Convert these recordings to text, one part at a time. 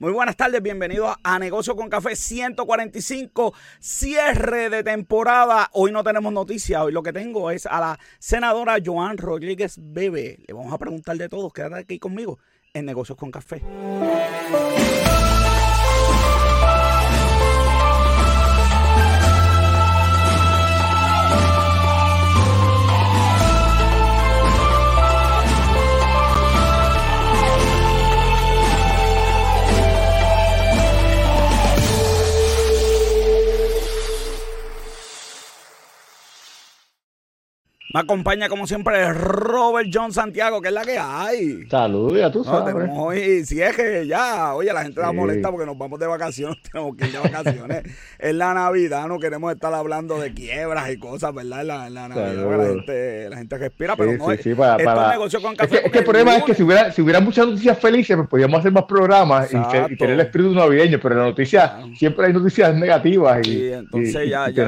Muy buenas tardes, bienvenidos a Negocio con Café 145, cierre de temporada. Hoy no tenemos noticias, hoy lo que tengo es a la senadora Joan Rodríguez Bebe. Le vamos a preguntar de todo, quédate aquí conmigo en Negocios con Café. Me acompaña como siempre Robert John Santiago, que es la que hay. Saludos, ya tú sabes. hoy, si es que ya, oye, la gente va molesta porque nos vamos de vacaciones, tenemos que ir de vacaciones. en la Navidad no queremos estar hablando de quiebras y cosas, ¿verdad? En la, Navidad la gente, la gente respira, pero no es, sí, para, para... negocio con café. Es que, el problema es que si hubiera, si hubiera muchas noticias felices, pues podríamos hacer más programas y, tener el espíritu navideño, pero la noticia, siempre hay noticias negativas. Y, entonces ya, ya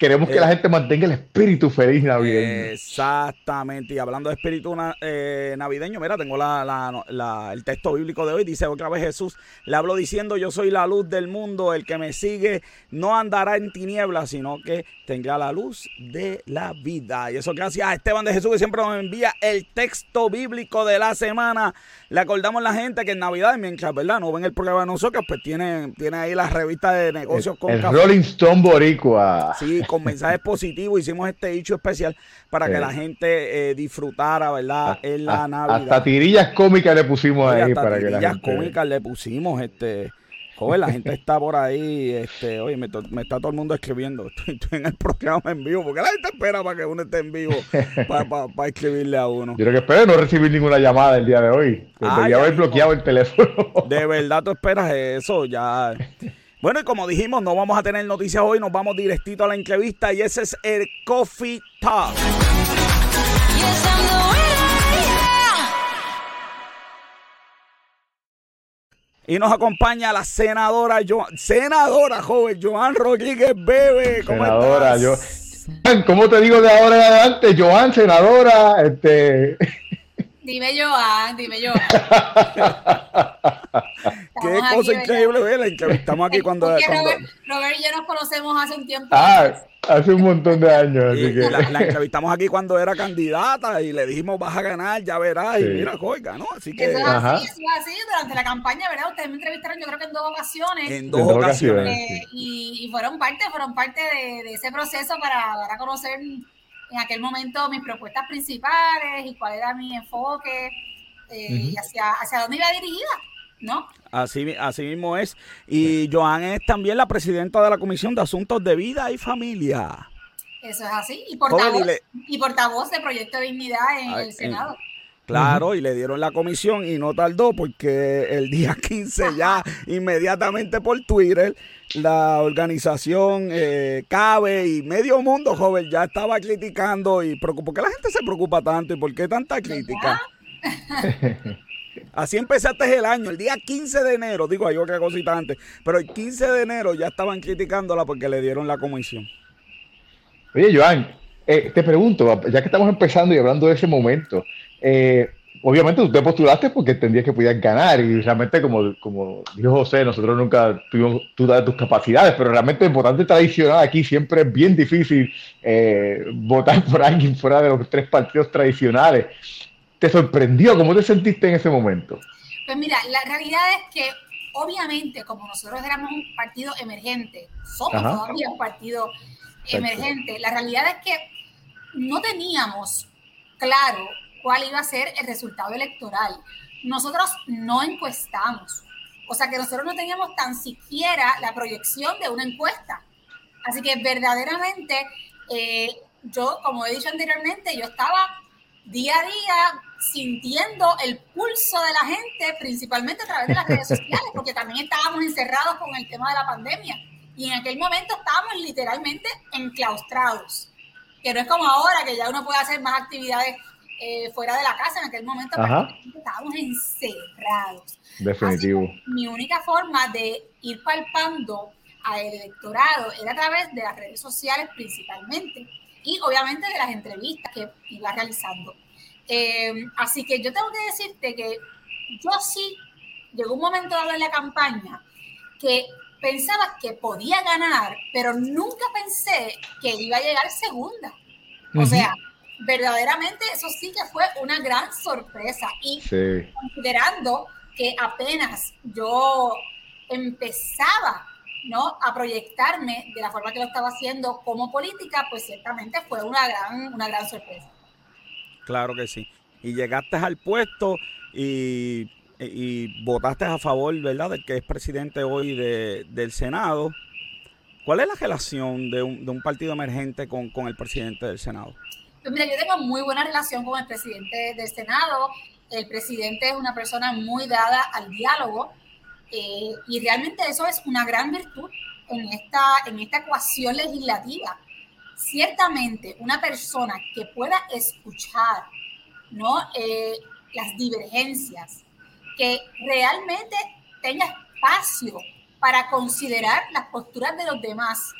queremos, que la eh, gente mantenga el espíritu feliz navideño. Exactamente. Y hablando de espíritu eh, navideño, mira, tengo la, el texto bíblico de hoy. Dice otra vez Jesús, le hablo diciendo, yo soy la luz del mundo, el que me sigue no andará en tinieblas, sino que tendrá la luz de la vida. Y eso gracias a Esteban de Jesús que siempre nos envía el texto bíblico de la semana. Le acordamos a la gente que en Navidad, mientras, ¿verdad? No ven el programa de nosotros, pues tiene, tiene ahí la revista de negocios con el Rolling Stone Boricua. Sí, con mensajes positivos. Hicimos este hecho especial para que la gente eh, disfrutara, ¿verdad? En la Navidad. Hasta tirillas cómicas le pusimos ahí para que la gente... Tirillas cómicas le pusimos, este... Joder, la gente está por ahí, este, oye, me, está todo el mundo escribiendo. Estoy, en el programa en vivo, porque la gente espera para que uno esté en vivo para, escribirle a uno. Yo creo que espero no recibir ninguna llamada el día de hoy. Debería haber bloqueado el teléfono. De verdad tú esperas eso, ya. Bueno, y como dijimos, no vamos a tener noticias hoy, nos vamos directito a la entrevista y ese es el Coffee Talk. Y nos acompaña la senadora, senadora joven, Joan Rodríguez Bebe. ¿Cómo senadora, yo. ¿Cómo te digo de ahora en adelante? Joan, senadora, este. Dime Joan, dime Joan. Qué cosa increíble, ¿verdad? Estamos aquí cuando, Robert, Robert, y yo nos conocemos hace un tiempo. Ah, hace un montón de años. Así que... la, entrevistamos aquí cuando era candidata y le dijimos vas a ganar, ya verás. Y mira, hoy ganó. Así que. Eso es así, eso es así. Durante la campaña, ¿verdad? Ustedes me entrevistaron, yo creo que en dos ocasiones. En dos, ocasiones. Eh, y, y, fueron parte, fueron parte de, de ese proceso para dar a conocer en aquel momento mis propuestas principales y cuál era mi enfoque eh, y hacia, hacia dónde iba dirigida, ¿no? Así, así mismo es. Y Joan es también la presidenta de la Comisión de Asuntos de Vida y Familia. Eso es así. Y portavoz, y portavoz de Proyecto de Dignidad en el Senado. Claro, y le dieron la comisión y no tardó porque el día 15 ya inmediatamente por Twitter la organización eh, Cabe y medio mundo, joven, ya estaba criticando y ¿por qué la gente se preocupa tanto y por qué tanta crítica? Así empezaste el año, el día 15 de enero, digo, hay otra cosita antes, pero el 15 de enero ya estaban criticándola porque le dieron la comisión. Oye, Joan, eh, te pregunto, ya que estamos empezando y hablando de ese momento, eh, obviamente tú te postulaste porque entendías que podías ganar y realmente como, como dijo José, nosotros nunca tuvimos duda de tus capacidades, pero realmente el votante tradicional aquí siempre es bien difícil eh, votar por alguien fuera de los tres partidos tradicionales. ¿Te sorprendió? ¿Cómo te sentiste en ese momento? Pues mira, la realidad es que obviamente como nosotros éramos un partido emergente, somos todavía un partido emergente, la realidad es que no teníamos claro cuál iba a ser el resultado electoral. Nosotros no encuestamos, o sea que nosotros no teníamos tan siquiera la proyección de una encuesta. Así que verdaderamente, eh, yo, como he dicho anteriormente, yo estaba día a día sintiendo el pulso de la gente, principalmente a través de las redes sociales, porque también estábamos encerrados con el tema de la pandemia. Y en aquel momento estábamos literalmente enclaustrados, que no es como ahora, que ya uno puede hacer más actividades eh, fuera de la casa. En aquel momento estábamos encerrados. Definitivo. mi única forma de ir palpando al electorado era a través de las redes sociales principalmente y obviamente de las entrevistas que iba realizando. Eh, así que yo tengo que decirte que yo sí llegó un momento dado en la campaña que pensaba que podía ganar, pero nunca pensé que iba a llegar segunda. O sea, verdaderamente eso sí que fue una gran sorpresa. Y considerando que apenas yo empezaba ¿no? a proyectarme de la forma que lo estaba haciendo como política, pues ciertamente fue una gran, una gran sorpresa. Claro que sí. Y llegaste al puesto y, votaste a favor, ¿verdad?, del que es presidente hoy del Senado. ¿Cuál es la relación de un, de un partido emergente con, con el presidente del Senado? Pues mira, yo tengo muy buena relación con el presidente del Senado. El presidente es una persona muy dada al diálogo eh, y realmente eso es una gran virtud en esta, en esta ecuación legislativa. Ciertamente, una persona que pueda escuchar ¿no? Eh, las divergencias, que realmente tenga espacio para considerar las posturas de los demás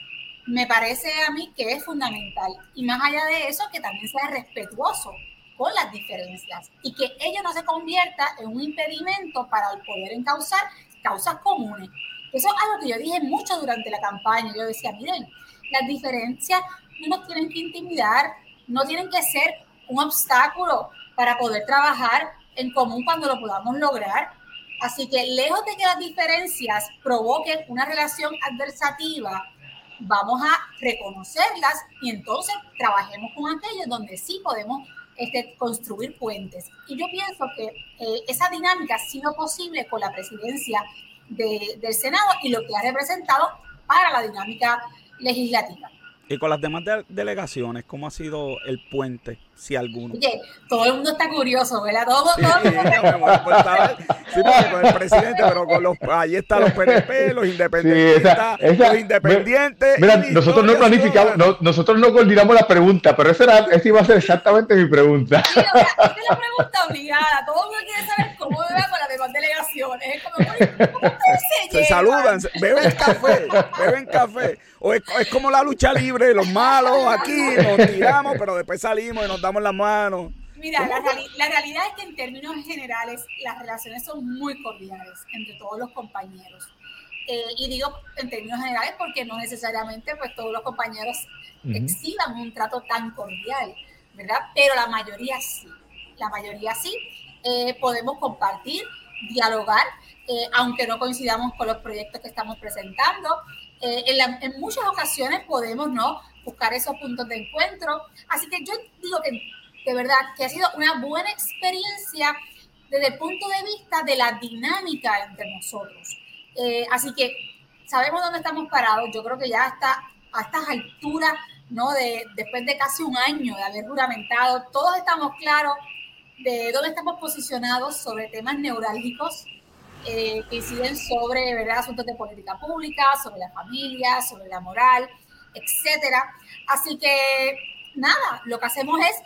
me parece a mí que es fundamental. Y más allá de eso, que también sea respetuoso con las diferencias y que ello no se convierta en un impedimento para poder encauzar causas comunes. Eso es algo que yo dije mucho durante la campaña. Yo decía, miren, las diferencias no nos tienen que intimidar, no tienen que ser un obstáculo para poder trabajar en común cuando lo podamos lograr. Así que lejos de que las diferencias provoquen una relación adversativa, vamos a reconocerlas y entonces trabajemos con aquellos donde sí podemos este, construir puentes. Y yo pienso que eh, esa dinámica ha sido posible con la presidencia del Senado y lo que ha representado para la dinámica legislativa. Y con las demás delegaciones, ¿cómo ha sido el puente, si alguno? Oye, todo el mundo está curioso, ¿verdad? Todo, sí, todo el mundo sí, porque con el presidente, pero con los, ahí están los PNP, los independientes, los independientes. Mira, nosotros no planificamos, no, nosotros no coordinamos la pregunta, pero esa, era, esa iba a ser exactamente mi pregunta. Sí, o sea, es la pregunta obligada. Todo el mundo quiere saber cómo me va con las demás delegaciones. Es como, ¿cómo se, se saludan, beben café, beben café. O es, es como la lucha libre los malos aquí, nos tiramos, pero después salimos y nos damos las manos. Mira, la, la, realidad es que en términos generales las relaciones son muy cordiales entre todos los compañeros. Eh, y digo en términos generales porque no necesariamente pues todos los compañeros exhiban un trato tan cordial, ¿verdad? Pero la mayoría sí, la mayoría sí. Eh, podemos compartir, dialogar, eh, aunque no coincidamos con los proyectos que estamos presentando. Eh, en, muchas ocasiones podemos no buscar esos puntos de encuentro. Así que yo digo que de verdad que ha sido una buena experiencia desde el punto de vista de la dinámica entre nosotros. Eh, así que sabemos dónde estamos parados. Yo creo que ya está a estas alturas, ¿no? De, después de casi un año de haber juramentado, todos estamos claros de dónde estamos posicionados sobre temas neurálgicos eh, que inciden sobre ¿verdad? asuntos de política pública, sobre la familia, sobre la moral, etcétera. Así que nada, lo que hacemos es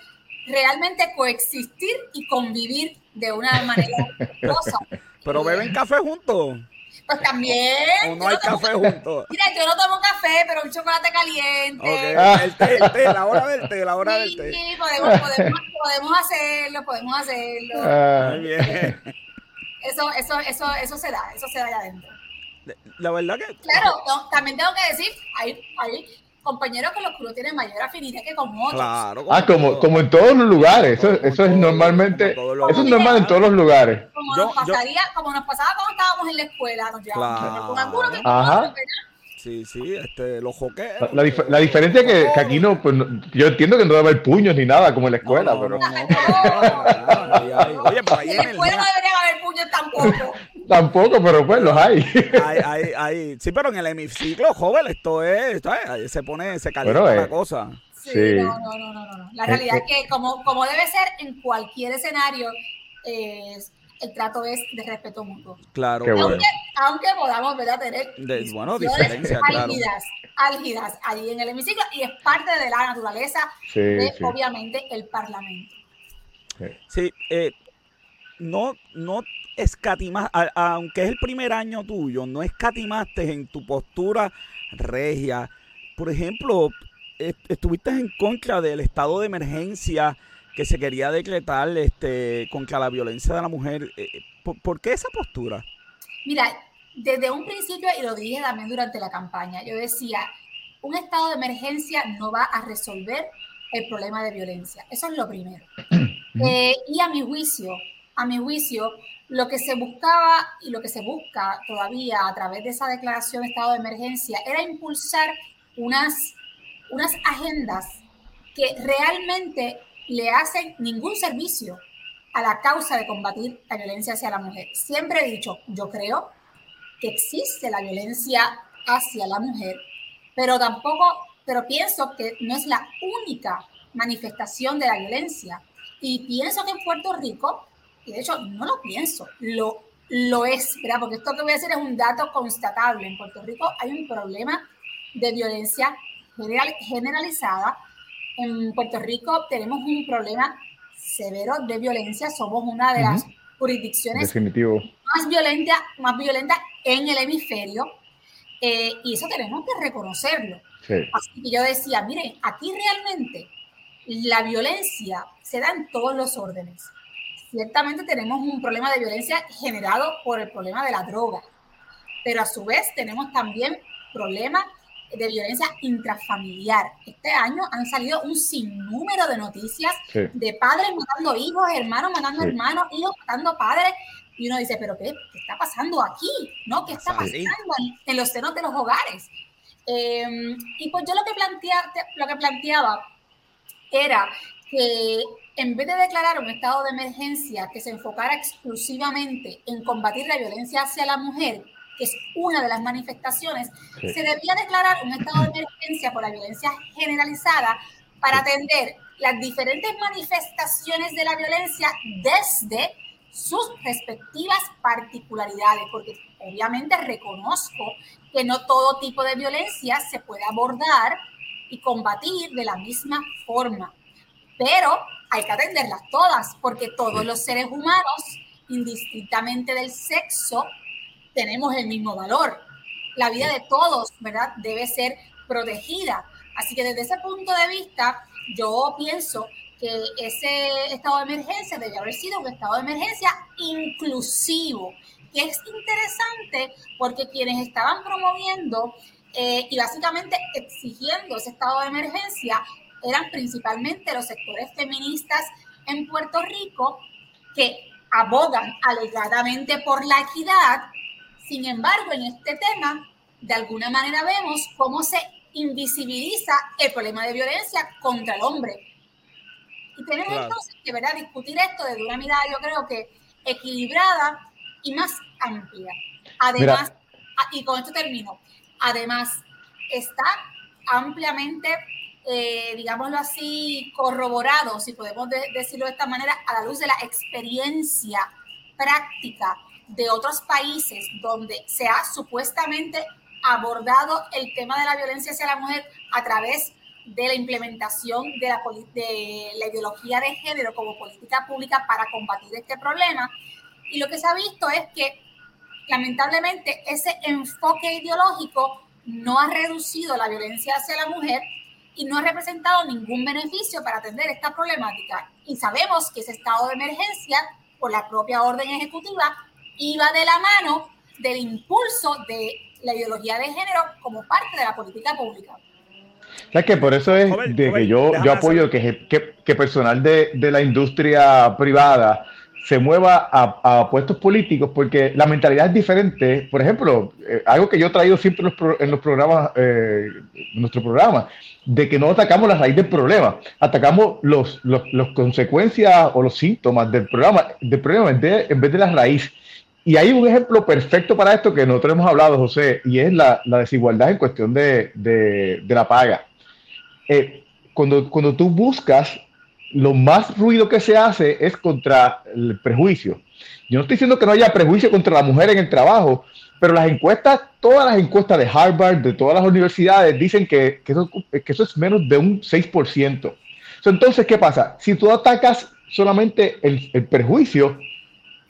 realmente coexistir y convivir de una manera rosa. Pero beben café juntos. Pues también. O no hay café juntos. Mira, yo no tomo café, pero un chocolate caliente. El té, el té, la hora del té, la hora del té. Sí, podemos, podemos, podemos hacerlo, podemos hacerlo. Ah. Muy bien eso, eso, eso, eso se da, eso se da allá adentro. La verdad que... Claro, también tengo que decir, hay, hay compañeros con los que uno tiene mayor afinidad que con otros. Claro, ah, como, como en todos los lugares, eso, eso es normalmente, eso es normal en todos los lugares. Como, nos pasaría, como nos pasaba cuando estábamos en la escuela, nos con algunos que Ajá. Sí, sí, este, los joqueros. La, la, diferencia es que, aquí no, pues yo entiendo que no debe haber puños ni nada como en la escuela, pero. Oye, pero ahí en, la escuela no debería haber puños tampoco. Tampoco, pero pues los hay. hay, hay, hay. Sí, pero en el hemiciclo, joven, esto es, esto es se pone, se calienta la cosa. Sí, No, no, no, no, no. La realidad es que como, como debe ser en cualquier escenario, eh, el trato es de respeto mutuo. Claro. Aunque, aunque podamos ¿verdad? tener bueno, diferencias álgidas, álgidas allí en el hemiciclo y es parte de la naturaleza de, obviamente, el Parlamento. Sí, eh, no, no escatimas, aunque es el primer año tuyo, no escatimaste en tu postura regia. Por ejemplo, estuviste en contra del estado de emergencia que se quería decretar este, contra la violencia de la mujer. Eh, ¿Por, qué esa postura? Mira, desde un principio, y lo dije también durante la campaña, yo decía, un estado de emergencia no va a resolver el problema de violencia. Eso es lo primero. Eh, y a mi juicio, a mi juicio, lo que se buscaba y lo que se busca todavía a través de esa declaración de estado de emergencia era impulsar unas, unas agendas que realmente le hacen ningún servicio a la causa de combatir la violencia hacia la mujer. Siempre he dicho, yo creo que existe la violencia hacia la mujer, pero tampoco, pero pienso que no es la única manifestación de la violencia. Y pienso que en Puerto Rico, y de hecho no lo pienso, lo, lo es, ¿verdad? Porque esto que voy a decir es un dato constatable. En Puerto Rico hay un problema de violencia general, generalizada. En Puerto Rico tenemos un problema severo de violencia. Somos una de las jurisdicciones más violentas más violenta en el hemisferio. Eh, y eso tenemos que reconocerlo. Así que yo decía, miren, aquí realmente la violencia se da en todos los órdenes. Ciertamente tenemos un problema de violencia generado por el problema de la droga, pero a su vez tenemos también problemas de violencia intrafamiliar. Este año han salido un sinnúmero de noticias de padres matando hijos, hermanos matando hermanos, hijos matando padres. Y uno dice, pero ¿qué, qué está pasando aquí? ¿No? ¿Qué está pasando en, los senos de los hogares? Em, y pues yo lo que, plantea, lo que planteaba era que en vez de declarar un estado de emergencia que se enfocara exclusivamente en combatir la violencia hacia la mujer, que es una de las manifestaciones, se debía declarar un estado de emergencia por la violencia generalizada para atender las diferentes manifestaciones de la violencia desde sus respectivas particularidades, porque obviamente reconozco que no todo tipo de violencia se puede abordar y combatir de la misma forma, pero hay que atenderlas todas, porque todos los seres humanos, indistintamente del sexo, tenemos el mismo valor. La vida de todos, ¿verdad? Debe ser protegida. Así que desde ese punto de vista, yo pienso que ese estado de emergencia debe haber sido un estado de emergencia inclusivo, que es interesante porque quienes estaban promoviendo eh, y básicamente exigiendo ese estado de emergencia eran principalmente los sectores feministas en Puerto Rico que abogan alegadamente por la equidad sin embargo, en este tema, de alguna manera vemos cómo se invisibiliza el problema de violencia contra el hombre. Y tenemos entonces que ¿verdad? discutir esto desde una mirada, yo creo que equilibrada y más amplia. Además, ah, y con esto termino, además está ampliamente, eh, digámoslo así, corroborado, si podemos decirlo de esta manera, a la luz de la experiencia práctica de otros países donde se ha supuestamente abordado el tema de la violencia hacia la mujer a través de la implementación de de la ideología de género como política pública para combatir este problema. Y lo que se ha visto es que lamentablemente ese enfoque ideológico no ha reducido la violencia hacia la mujer y no ha representado ningún beneficio para atender esta problemática. Y sabemos que ese estado de emergencia, por la propia orden ejecutiva, iba de la mano del impulso de la ideología de género como parte de la política pública. ¿Sabes que Por eso es de que yo, yo apoyo que, que, personal de, de, la industria privada se mueva a, a, puestos políticos, porque la mentalidad es diferente. Por ejemplo, eh, algo que yo he traído siempre en los, en los programas, eh, nuestro programa, de que no atacamos la raíz del problema, atacamos los, los, consecuencias o los síntomas del problema, del problema en de, en vez de la raíz. Y hay un ejemplo perfecto para esto que nosotros hemos hablado, José, y es la, desigualdad en cuestión de, la paga. Eh, cuando, cuando tú buscas, lo más ruido que se hace es contra el prejuicio. Yo no estoy diciendo que no haya prejuicio contra la mujer en el trabajo, pero las encuestas, todas las encuestas de Harvard, de todas las universidades, dicen que, eso, es menos de un 6%. Entonces, ¿qué pasa? Si tú atacas solamente el, prejuicio,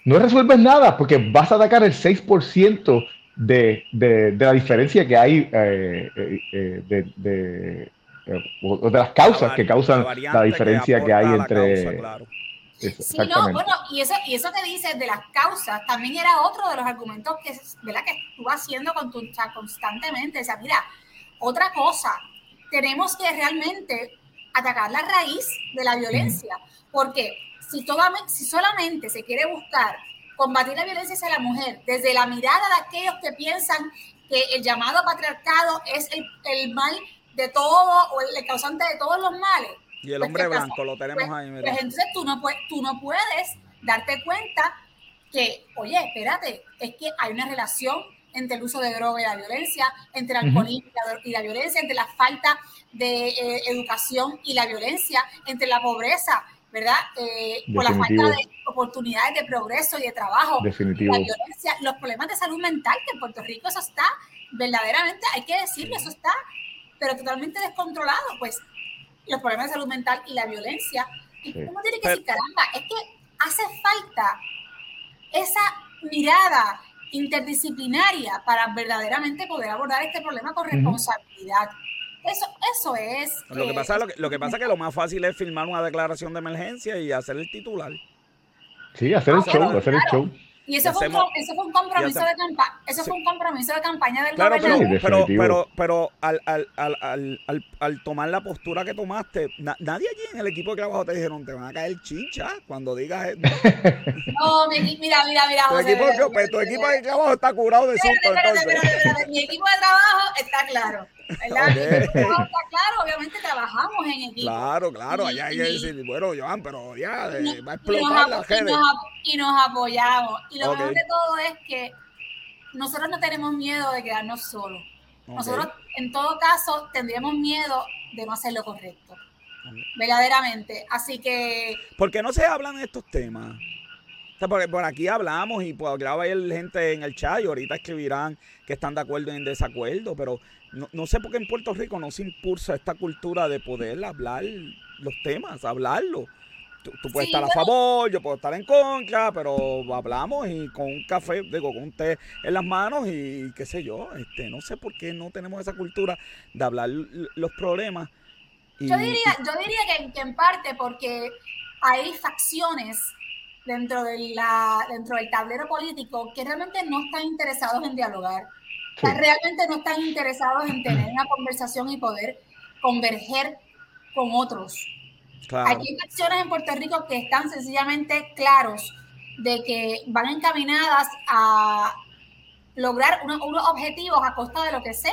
no resuelves nada porque vas a atacar el 6% de, de, de, la diferencia que hay eh, eh, eh de, de, de, las causas que causan la, diferencia que, hay entre... Sí, no, bueno, y eso, y eso que dices de las causas también era otro de los argumentos que, ¿verdad? que estuvo haciendo con tu, constantemente. O sea, mira, otra cosa, tenemos que realmente atacar la raíz de la violencia, porque si, si solamente se quiere buscar combatir la violencia hacia la mujer desde la mirada de aquellos que piensan que el llamado patriarcado es el, el mal de todo o el causante de todos los males, y el pues, hombre blanco lo tenemos pues, ahí. Mira. Pues entonces tú no, puedes, tú no puedes darte cuenta que, oye, espérate, es que hay una relación entre el uso de droga y la violencia, entre el alcoholismo y la violencia, entre la falta de eh, educación y la violencia, entre la pobreza, ¿verdad? Eh, por la falta de oportunidades de progreso y de trabajo, Definitivo. la violencia, los problemas de salud mental, que en Puerto Rico eso está verdaderamente, hay que decirlo, eso está, pero totalmente descontrolado, pues los problemas de salud mental y la violencia. Y uno tiene que decir, caramba, es que hace falta esa mirada interdisciplinaria para verdaderamente poder abordar este problema con responsabilidad. Eso, eso es. Lo que, eh, pasa, lo, que, lo que pasa es que lo más fácil es firmar una declaración de emergencia y hacer el titular. Sí, hacer el ah, show, hacer el show. Y eso, fue un, eso fue un compromiso de campaña, eso fue un compromiso de campaña del claro, gobernador. Pero, pero, pero, al, al, al, al, al, tomar la postura que tomaste, nadie allí en el equipo de trabajo te dijeron, te van a caer chincha cuando digas eso. No, mi, mira, mira, mira. Tu, equipo, pues, tu equipo de trabajo está curado de susto. Mi equipo de trabajo está claro. ¿Verdad? Okay. Está claro, obviamente trabajamos en equipo. Claro, claro, allá hay que decir, bueno, Joan, pero ya eh, va a explotar la gente. Y nos apoyamos. Y lo mejor de todo es que nosotros no tenemos miedo de quedarnos solos. Nosotros, en todo caso, tendríamos miedo de no hacer lo correcto. Verdaderamente. Así que. ¿Por qué no se hablan estos temas? Por aquí hablamos y por va a haber gente en el chat y ahorita escribirán que están de acuerdo y en desacuerdo, pero no, no, sé por qué en Puerto Rico no se impulsa esta cultura de poder hablar los temas, hablarlo. Tú, puedes estar a favor, yo puedo estar en contra, pero hablamos y con un café, digo, con un té en las manos y qué sé yo, este, no sé por qué no tenemos esa cultura de hablar los problemas. yo diría, yo diría que, que en parte porque hay facciones dentro, de la, dentro del tablero político que realmente no están interesados en dialogar, realmente no están interesados en tener una conversación y poder converger con otros. Hay facciones en Puerto Rico que están sencillamente claros de que van encaminadas a lograr unos, objetivos a costa de lo que sea.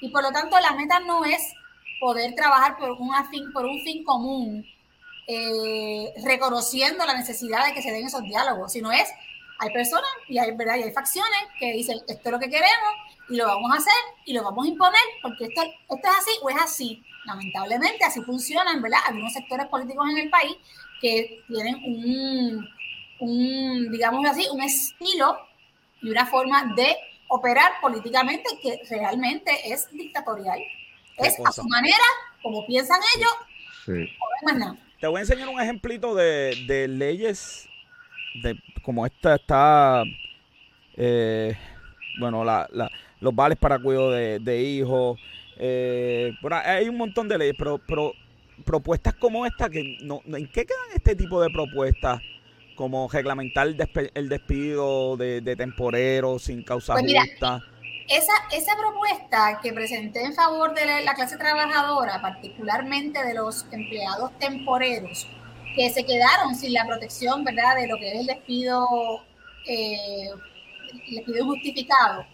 Y por lo tanto, la meta no es poder trabajar por, un fin, por un fin común, eh, reconociendo la necesidad de que se den esos diálogos, sino es, hay personas y hay, ¿verdad? y hay facciones que dicen, esto es lo que queremos y lo vamos a hacer y lo vamos a imponer porque esto, esto es así o es así. Lamentablemente así funcionan, ¿verdad? Algunos sectores políticos en el país que tienen un, un digamos así, un estilo y una forma de operar políticamente que realmente es dictatorial. Es a su manera, como piensan ellos, sí. Te voy a enseñar un ejemplito de, leyes, de como esta está, eh, bueno, la, la, los vales para cuidado de, hijos. Eh, hay un montón de leyes, pero, pero propuestas como esta, que no, ¿en qué quedan este tipo de propuestas? Como reglamentar el, despido de, temporeros sin causa pues justa esa, esa propuesta que presenté en favor de la, clase trabajadora, particularmente de los empleados temporeros, que se quedaron sin la protección, ¿verdad?, de lo que es el despido, eh, despido justificado,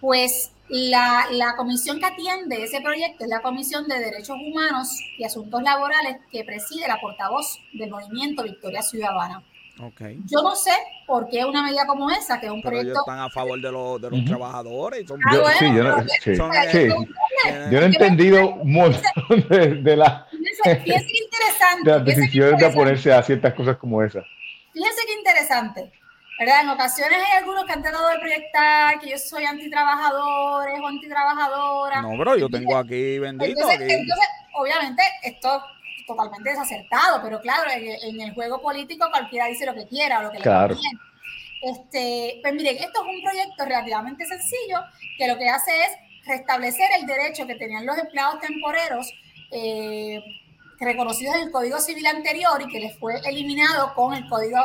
pues la, la, comisión que atiende ese proyecto es la Comisión de Derechos Humanos y Asuntos Laborales que preside la portavoz del movimiento Victoria Ciudadana. Yo no sé por qué una medida como esa, que es un proyecto... están a favor de, los, de los trabajadores. Son... yo, sí, yo no, yo no he entendido un montón de, de la... Fíjense qué interesante. De las decisiones de oponerse a ciertas cosas como esa. Fíjense qué interesante. ¿verdad? En ocasiones hay algunos que han tratado de proyectar que yo soy antitrabajadores o antitrabajadora. No, pero yo tengo aquí bendito. entonces obviamente, esto totalmente desacertado, pero claro, en, el juego político cualquiera dice lo que quiera o lo que le conviene. Este, pues miren, esto es un proyecto relativamente sencillo que lo que hace es restablecer el derecho que tenían los empleados temporeros, eh, reconocidos en el Código Civil anterior y que les fue eliminado con el Código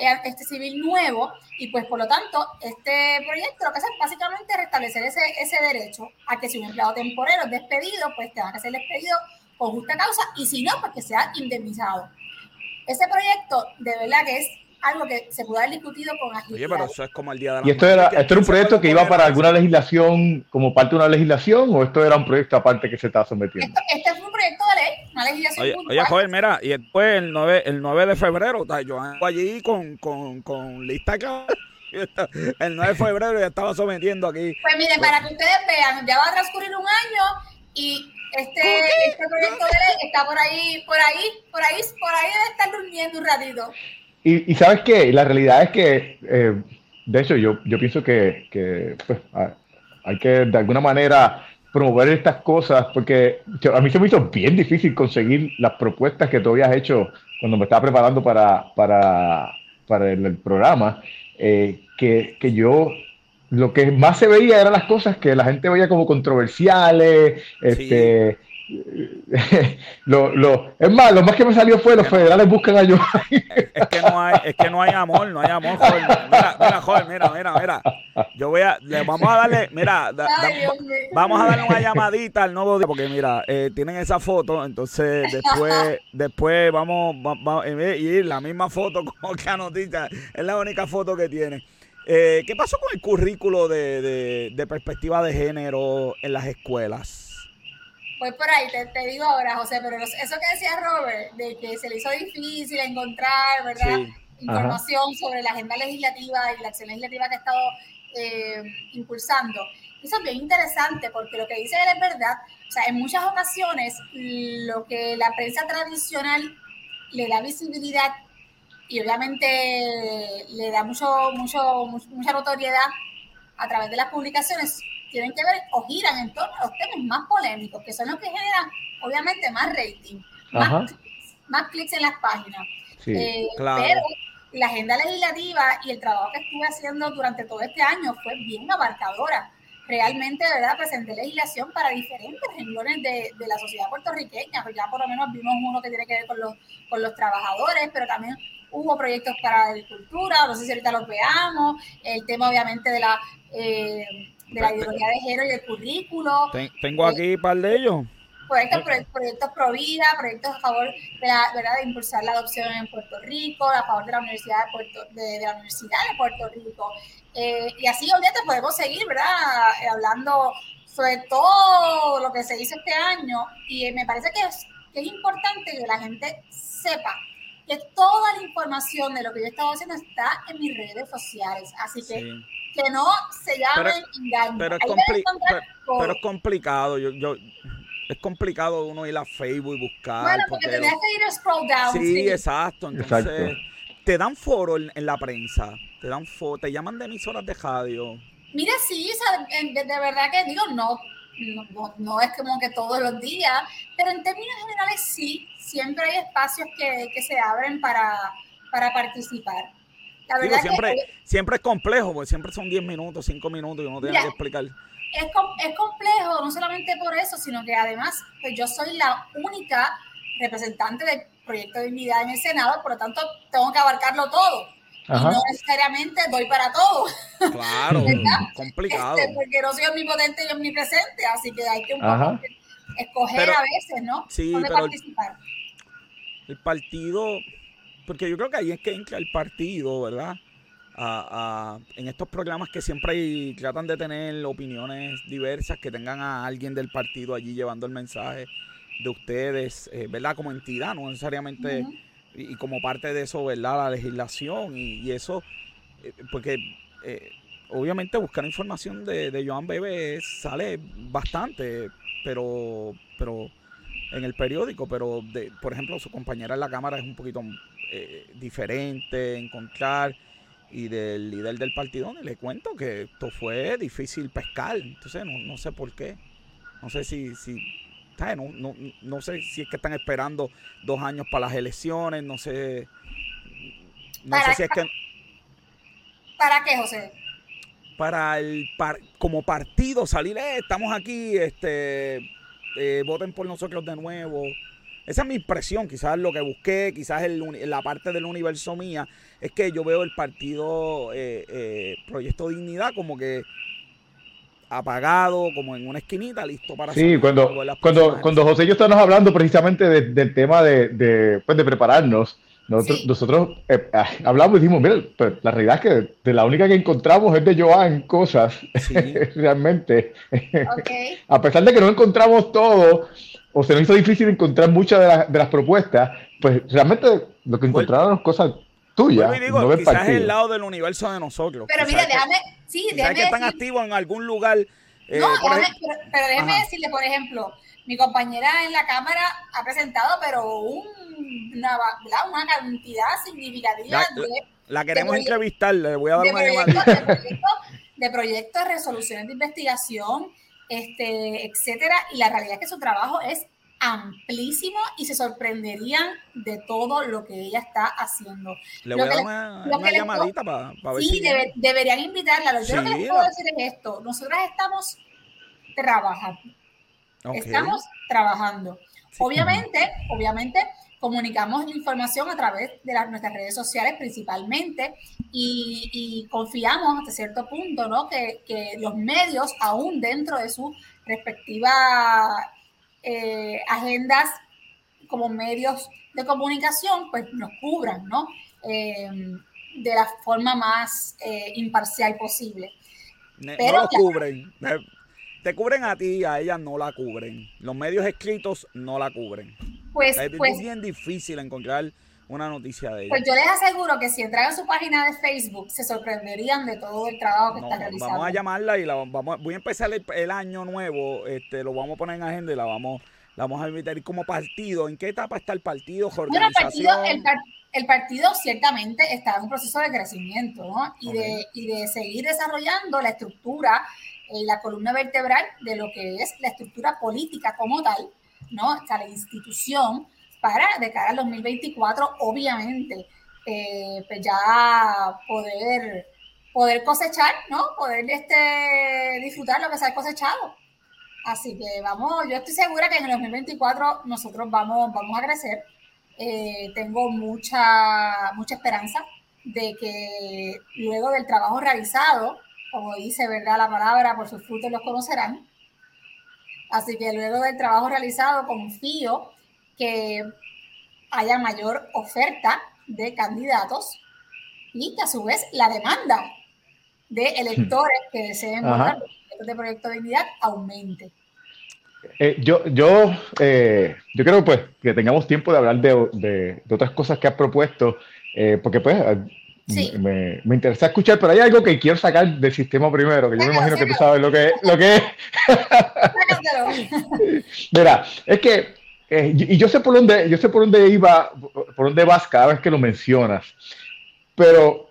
eh, este civil nuevo. Y pues por lo tanto este proyecto lo que hace es básicamente restablecer ese, ese derecho a que si un empleado temporero es despedido, pues tenga que ser despedido con justa causa y si no, pues que sea indemnizado. Ese proyecto de verdad que es algo que se pudo haber discutido con agilidad. Oye, pero eso es como el día de la ¿Y esto era, esto era un proyecto que iba para alguna legislación, como parte de una legislación, o esto era un proyecto aparte que se estaba sometiendo? este fue un proyecto de ley, una legislación. Oye, oye joven, mira, y después el 9, el 9 de febrero, yo ando allí con, con, con lista el 9 de febrero ya estaba sometiendo aquí. Pues miren, para que ustedes vean, ya va a transcurrir un año y este, este proyecto de ley está por ahí, por ahí, por ahí, por ahí debe estar durmiendo un ratito. Y, sabes qué, la realidad es que, eh, de hecho, yo, yo pienso que, pues, hay que de alguna manera promover estas cosas, porque a mí se me hizo bien difícil conseguir las propuestas que tú habías hecho cuando me estaba preparando para, para, para el, programa, eh, que, que, yo lo que más se veía eran las cosas que la gente veía como controversiales, este, lo, lo, es más, lo más que me salió fue los federales buscan a Es que no hay, es que no hay amor, no hay amor, joven. Mira, mira, joven, mira, mira, mira. Yo voy a, le vamos a darle, mira, vamos a darle una llamadita al nuevo día, porque mira, eh, tienen esa foto, entonces después, después vamos, vamos eh, y la misma foto como que noticia, es la única foto que tiene. Eh, ¿Qué pasó con el currículo de, de, de perspectiva de género en las escuelas? Pues por ahí, te, digo ahora, José, pero eso que decía Robert, de que se le hizo difícil encontrar, ¿verdad? Información sobre la agenda legislativa y la acción legislativa que ha estado eh, impulsando. Eso es bien interesante porque lo que dice él es verdad. O sea, en muchas ocasiones lo que la prensa tradicional le da visibilidad y obviamente le da mucho, mucho, mucha notoriedad a través de las publicaciones tienen que ver o giran en torno a los temas más polémicos, que son los que generan, obviamente, más rating, más, clics en las páginas. Eh, pero la agenda legislativa y el trabajo que estuve haciendo durante todo este año fue bien abarcadora. Realmente, de verdad, presenté legislación para diferentes renglones de, de, la sociedad puertorriqueña. Pues ya por lo menos vimos uno que tiene que ver con los, con los trabajadores, pero también hubo proyectos para agricultura, no sé si ahorita los veamos, el tema obviamente de la eh, de la ideología de género y el currículo. Tengo aquí un par de ellos. Proyectos, proyectos pro vida, proyectos a favor de, la, ¿verdad? de impulsar la adopción en Puerto Rico, a favor de la Universidad de Puerto, de, la Universidad de Puerto Rico. Eh, y así, te podemos seguir, ¿verdad? Eh, hablando sobre todo lo que se hizo este año. Y me parece que es, que es importante que la gente sepa que toda la información de lo que yo he estado haciendo está en mis redes sociales. Así que que no se llamen engaños. Pero es, pero, es complicado. Yo, yo, es complicado uno ir a Facebook y buscar. Bueno, porque, porque que ir a scroll down. Sí, exacto. Entonces, te dan foro en, la prensa. Te dan foro, te llaman de emisoras de radio. Mira, sí, de, de verdad que digo, no, no, no, es como que todos los días, pero en términos generales sí, siempre hay espacios que, que se abren para, para participar siempre, siempre es complejo, porque siempre son 10 minutos, 5 minutos y uno tiene que explicar. Es, es complejo, no solamente por eso, sino que además pues yo soy la única representante del proyecto de dignidad en el Senado, por lo tanto tengo que abarcarlo todo. Y no necesariamente doy para todo. Claro, complicado. Este, porque no soy omnipotente y omnipresente, así que hay que un poco escoger a veces, ¿no? Sí, pero participar. El partido porque yo creo que ahí es que entra el partido, ¿verdad? en estos programas que siempre hay, tratan de tener opiniones diversas, que tengan a alguien del partido allí llevando el mensaje de ustedes, eh, ¿verdad? Como entidad, no necesariamente, y, como parte de eso, ¿verdad? La legislación y, eso, eh, porque eh, obviamente buscar información de, de Joan Bebe sale bastante, pero, pero en el periódico, pero de, por ejemplo su compañera en la cámara es un poquito eh, diferente, encontrar. Y del líder del partido le cuento que esto fue difícil pescar. Entonces no, sé por qué. No sé si, si no, no, no sé si es que están esperando dos años para las elecciones, no sé. No sé si es que. ¿Para qué, José? Para el como partido salir, eh, estamos aquí, este, eh, voten por nosotros de nuevo esa es mi impresión, quizás lo que busqué, quizás el, la parte del universo mía, es que yo veo el partido eh, Proyecto Dignidad como que apagado, como en una esquinita, listo para Sí, cuando, cuando, cuando José y yo estábamos hablando precisamente del tema de, de, pues de prepararnos, nosotros, nosotros eh, ah, hablamos y dijimos, mira, pues, la realidad es que de la única que encontramos es de Joan cosas, realmente. a pesar de que no encontramos todo, o se nos hizo difícil encontrar muchas de, de las propuestas, pues realmente lo que encontraron son cosas tuyas. no quizás es el lado del universo de nosotros. Pero mira, déjame, sí, déjame que están activos en algún lugar. Eh, no, déjame, pero, déjame decirle, por ejemplo, mi compañera en la cámara ha presentado, pero una, una cantidad significativa la, de... La queremos entrevistar, le voy a dar una llamada. De proyectos, de proyectos, resoluciones de investigación, este, etcétera, y la realidad es que su trabajo es amplísimo y se sorprenderían de todo lo que ella está haciendo. Le voy a dar una, llamadita para ver sí, deberían invitarla. Yo lo que les puedo decir es esto. Nosotras estamos trabajando. Estamos trabajando. Obviamente, obviamente, comunicamos la información a través de las, nuestras redes sociales principalmente y, confiamos hasta cierto punto, ¿no? Que, que los medios, aún dentro de su respectiva eh, agendas como medios de comunicación, pues nos cubran, ¿no? Eh, de la forma más eh, imparcial posible. Pero, no lo cubren. Te cubren a ti, a ella no la cubren. Los medios escritos no la cubren. Pues, pues es bien difícil encontrar una noticia de ella. Pues yo les aseguro que si entran a su página de Facebook se sorprenderían de todo el trabajo que está realizando. Vamos a llamarla y la vamos, voy a empezar el, año nuevo, este, lo vamos a poner en agenda y la vamos, la vamos a invitar como partido. ¿En qué etapa está el partido? Bueno, el partido, el, partido ciertamente está en un proceso de crecimiento ¿no? y, de, y de seguir desarrollando la estructura y la columna vertebral de lo que es la estructura política como tal, ¿no? O sea, la institución para de cara al 2024, obviamente, eh, pues ya poder, poder cosechar, ¿no? Poder este, disfrutar lo que se ha cosechado. Así que vamos, yo estoy segura que en el 2024 nosotros vamos, vamos a crecer. Eh, tengo mucha, mucha esperanza de que luego del trabajo realizado, como dice, ¿verdad? La palabra, por sus frutos los conocerán. Así que luego del trabajo realizado, confío que haya mayor oferta de candidatos y que a su vez la demanda de electores que deseen votar este proyecto de dignidad aumente. Eh, yo, yo, eh, yo creo pues que tengamos tiempo de hablar de, otras cosas que has propuesto, eh, porque pues me, me, interesa escuchar, pero hay algo que quiero sacar del sistema primero, que yo me imagino que tú sabes lo que, lo que es. Mira, es que eh, y yo sé por dónde, yo sé por dónde iba, por dónde vas cada vez que lo mencionas, pero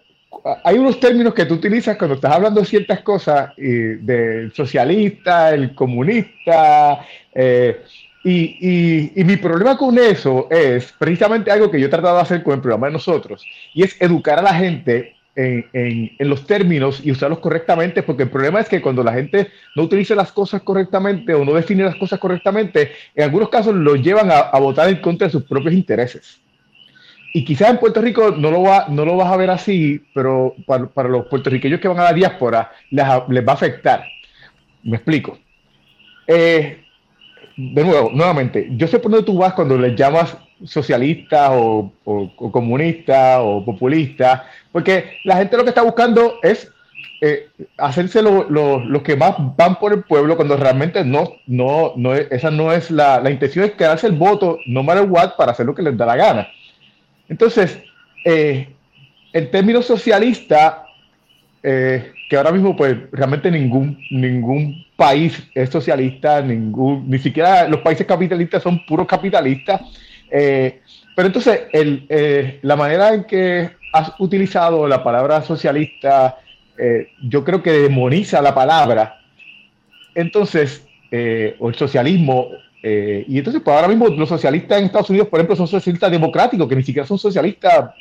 hay unos términos que tú utilizas cuando estás hablando de ciertas cosas, y del socialista, el comunista, eh, y, y, mi problema con eso es precisamente algo que yo he tratado de hacer con el programa de nosotros, y es educar a la gente en, los términos y usarlos correctamente, porque el problema es que cuando la gente no utiliza las cosas correctamente o no define las cosas correctamente, en algunos casos lo llevan a, votar en contra de sus propios intereses. Y quizás en Puerto Rico no lo, va, no lo vas a ver así, pero para, los puertorriqueños que van a la diáspora les, va a afectar. Me explico. Eh, de nuevo, nuevamente, yo sé por dónde tú vas cuando les llamas socialista o, comunista o populista, porque la gente lo que está buscando es eh, hacerse los que más van por el pueblo cuando realmente no, no, no esa no es la, la intención es quedarse el voto, no matter what, para hacer lo que les da la gana. Entonces, eh, el término socialista, eh, que ahora mismo pues realmente ningún, ningún país es socialista, ningún, ni siquiera los países capitalistas son puros capitalistas, eh, pero entonces, el, eh, la manera en que has utilizado la palabra socialista, eh, yo creo que demoniza la palabra. Entonces, o el socialismo, y entonces, pues ahora mismo los socialistas en Estados Unidos, por ejemplo, son socialistas democráticos, que ni siquiera son socialistas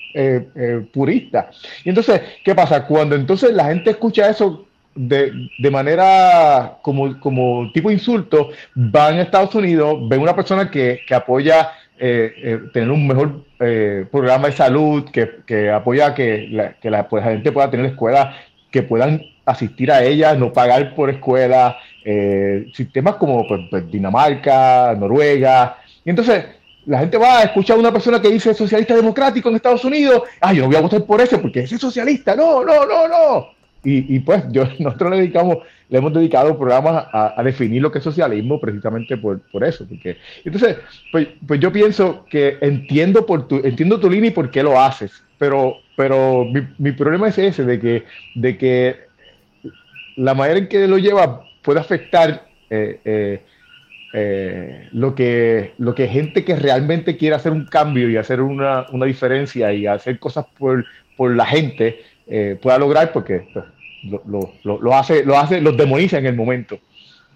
puristas. Y entonces, ¿qué pasa? Cuando entonces la gente escucha eso de, de, manera como, como tipo insulto, van a Estados Unidos, ven una persona que, que apoya tener un mejor programa de salud que, que apoya que, la, que pues, la, gente pueda tener escuelas que puedan asistir a ellas, no pagar por escuela, sistemas como pues, pues, Dinamarca, Noruega. Y entonces, la gente va a escuchar a una persona que dice socialista democrático en Estados Unidos, ah, yo no voy a votar por ese porque ese es socialista, no, no, no, no. Y, pues nosotros le dedicamos, le hemos dedicado programas a, definir lo que es socialismo precisamente por, eso. Porque, entonces, pues, pues, yo pienso que entiendo, tu, entiendo tu línea y por qué lo haces, pero, pero mi, problema es ese, de que, de que la manera en que lo lleva puede afectar eh, eh, eh, lo, que, lo que gente que realmente quiere hacer un cambio y hacer una, una diferencia y hacer cosas por, por la gente pueda lograr porque pues, lo, lo, lo, hace, lo hace, los demoniza en el momento.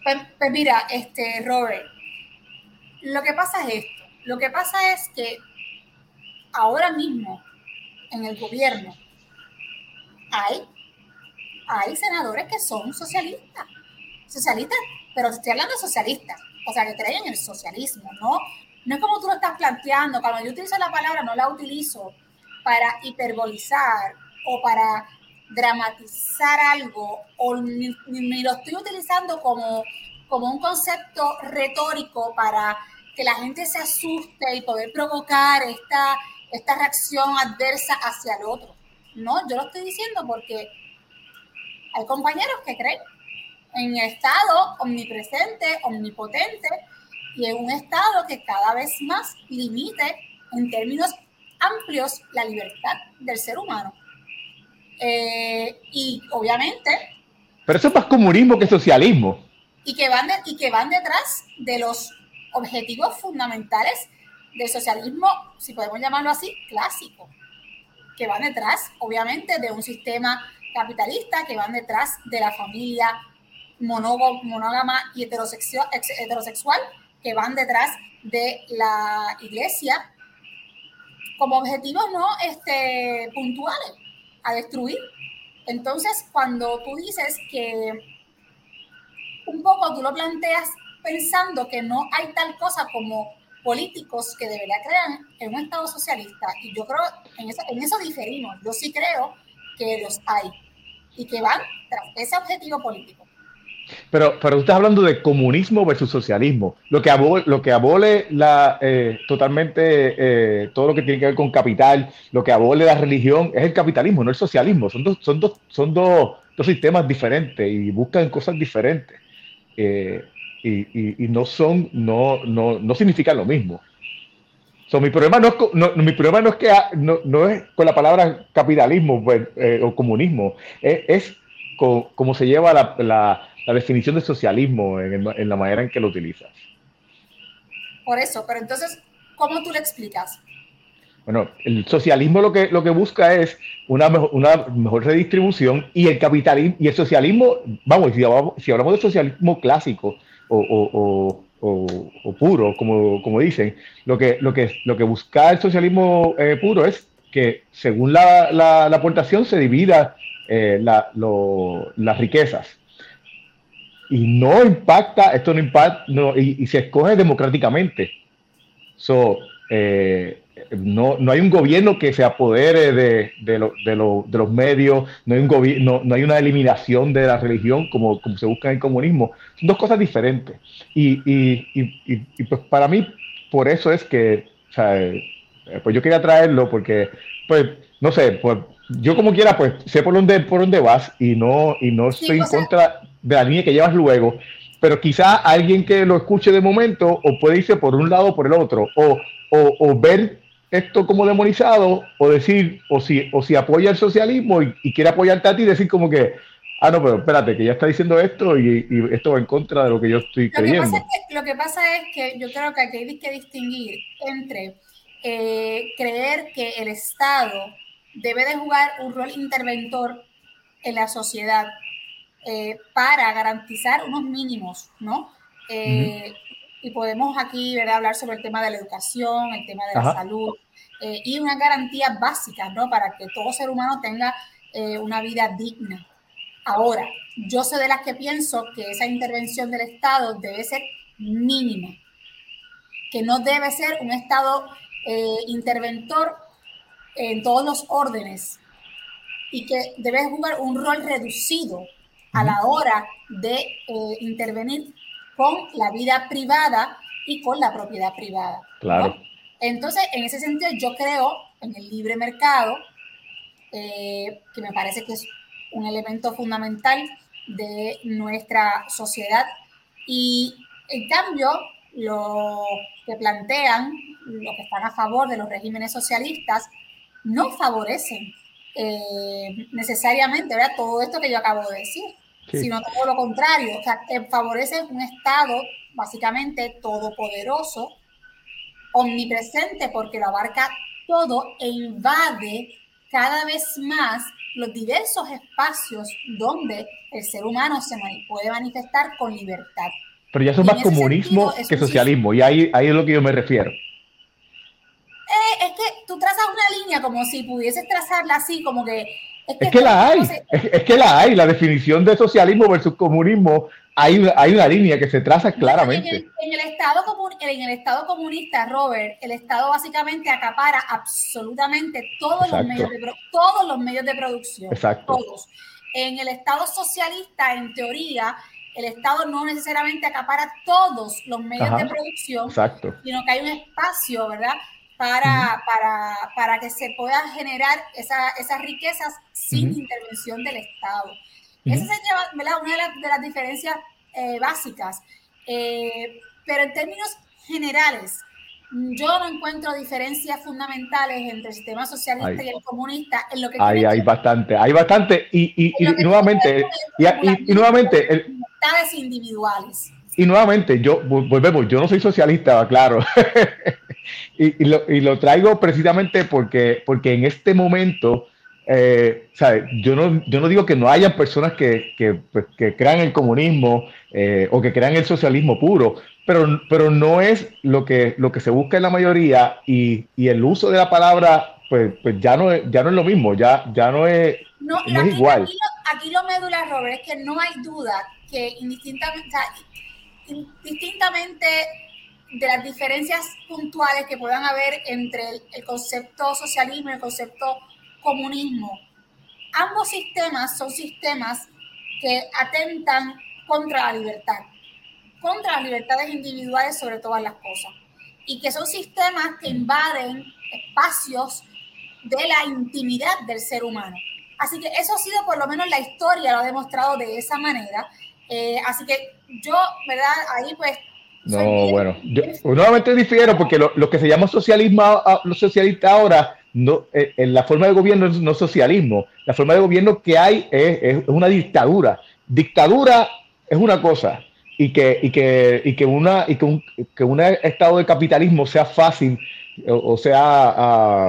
Pues, pues, mira, este, Robert, lo que pasa es esto. Lo que pasa es que ahora mismo en el gobierno hay, hay senadores que son socialistas. Socialistas, pero estoy hablando de socialistas o sea, que creen en el socialismo, ¿no? No es como tú lo estás planteando, cuando yo utilizo la palabra no la utilizo para hiperbolizar o para dramatizar algo, o ni, lo estoy utilizando como, como un concepto retórico para que la gente se asuste y poder provocar esta, esta reacción adversa hacia el otro. No, yo lo estoy diciendo porque hay compañeros que creen en estado omnipresente, omnipotente, y en un estado que cada vez más limite en términos amplios la libertad del ser humano. Eh, y obviamente... Pero eso es más comunismo que socialismo. Y que, van y que van detrás de los objetivos fundamentales del socialismo, si podemos llamarlo así, clásico, que van detrás, obviamente, de un sistema capitalista, que van detrás de la familia monógama y heterosexual, heterosexual que van detrás de la iglesia como objetivos no este, puntuales a destruir. Entonces, cuando tú dices que un poco tú lo planteas pensando que no hay tal cosa como políticos que debería crear en un Estado socialista, y yo creo, en eso, en eso diferimos, yo sí creo que los hay y que van tras ese objetivo político. Pero, pero tú estás hablando de comunismo versus socialismo. Lo que abole, lo que abole la, eh, totalmente eh, todo lo que tiene que ver con capital, lo que abole la religión es el capitalismo, no el socialismo. Son dos, son dos, son dos, dos sistemas diferentes y buscan cosas diferentes. Eh, y, y, no son, no, no, no significan lo mismo. So, mi, problema no es, no, mi problema no es que no, no es con la palabra capitalismo pues, o comunismo, es, es como se lleva la la definición de socialismo en, en, la manera en que lo utilizas. Por eso, pero entonces, ¿cómo tú le explicas? Bueno, el socialismo lo que, lo que busca es una mejor, una mejor redistribución y el capitalismo y el socialismo, vamos, si hablamos, si hablamos de socialismo clásico o, o, o, o puro, como, como, dicen, lo que, lo, que, lo que busca el socialismo eh, puro es que según la, la, la aportación se divida eh, la, lo, las riquezas y no impacta, esto no impacta, no, y, y, se escoge democráticamente. So, eh, no, no, hay un gobierno que se apodere de, de, lo, de, lo, de los medios, no hay, un gobierno, no hay una eliminación de la religión como, como se busca en el comunismo. Son dos cosas diferentes. Y, y, y pues para mí, por eso es que, o sea, eh, pues yo quería traerlo porque, pues, no sé, pues yo como quiera, pues sé por dónde, por dónde vas y no, y no estoy en contra de la línea que llevas luego, pero quizá alguien que lo escuche de momento o puede irse por un lado o por el otro, o, o, o, ver esto como demonizado, o decir, o si, o si apoya el socialismo y, y, quiere apoyarte a ti, decir como que, ah, no, pero espérate, que ya está diciendo esto y, y esto va en contra de lo que yo estoy lo creyendo. Que pasa es que, lo que pasa es que yo creo que aquí hay que distinguir entre eh, creer que el Estado debe de jugar un rol interventor en la sociedad eh, para garantizar unos mínimos, ¿no? Eh, uh -huh. Y podemos aquí ¿verdad? hablar sobre el tema de la educación, el tema de la Ajá. salud eh, y unas garantías básicas, ¿no? Para que todo ser humano tenga eh, una vida digna. Ahora, yo soy de las que pienso que esa intervención del Estado debe ser mínima. que no debe ser un Estado eh, interventor en todos los órdenes y que debe jugar un rol reducido a la hora de eh, intervenir con la vida privada y con la propiedad privada. Claro. Entonces, en ese sentido, yo creo en el libre mercado, eh, que me parece que es un elemento fundamental de nuestra sociedad. Y en cambio, lo que plantean, los que están a favor de los regímenes socialistas, no favorecen eh, necesariamente ¿verdad? todo esto que yo acabo de decir, sino todo lo contrario, o sea, que favorecen un Estado básicamente todopoderoso, omnipresente, porque lo abarca todo e invade cada vez más los diversos espacios donde el ser humano se puede manifestar con libertad. Pero ya son más comunismo que socialismo, y ahí, ahí es lo que yo me refiero. Eh, es que tú trazas una línea como si pudieses trazarla así, como que... Es que, la hay, es, que la hay, la definición de socialismo versus comunismo, hay, hay una línea que se traza claramente. En el, estado en el Estado comunista, Robert, el Estado básicamente acapara absolutamente todos los medios de, todos los medios de producción. Exacto. Todos. En el Estado socialista, en teoría, el Estado no necesariamente acapara todos los medios de producción, sino que hay un espacio, ¿verdad? Para, para, para que se pueda generar esa, esas riquezas sin intervención del Estado. Esa sería ¿verdad? una de, las diferencias eh, básicas. Eh, pero en términos generales, yo no encuentro diferencias fundamentales entre el sistema socialista y el comunista en lo que hay, hay bastante, hay bastante y, y, nuevamente y, nuevamente individuales. Y nuevamente, yo volvemos, yo no soy socialista, claro. y, lo, y, lo, traigo precisamente porque, porque en este momento, eh, Yo, no, yo no digo que no haya personas que, que, pues, que crean el comunismo eh, o que crean el socialismo puro, pero, pero no es lo que, lo que se busca en la mayoría y, y el uso de la palabra, pues, pues ya, no es, ya no es lo mismo, ya, ya no es, no, es igual. Aquí lo, aquí lo medular, Robert, es que no hay duda que indistintamente, indistintamente de las diferencias puntuales que puedan haber entre el, concepto socialismo y el concepto comunismo, ambos sistemas son sistemas que atentan contra la libertad, contra las libertades individuales sobre todas las cosas, y que son sistemas que invaden espacios de la intimidad del ser humano. Así que eso ha sido, por lo menos la historia lo ha demostrado de esa manera, eh, así que yo, ¿verdad? Ahí pues... No, bueno, yo nuevamente difiero porque lo, que se llama socialismo, ah, los socialistas ahora, no, eh, en la forma de gobierno no es socialismo, la forma de gobierno que hay es, una dictadura. Dictadura es una cosa, y que, y que, y que, una, y que, un, que un estado de capitalismo sea fácil o, sea,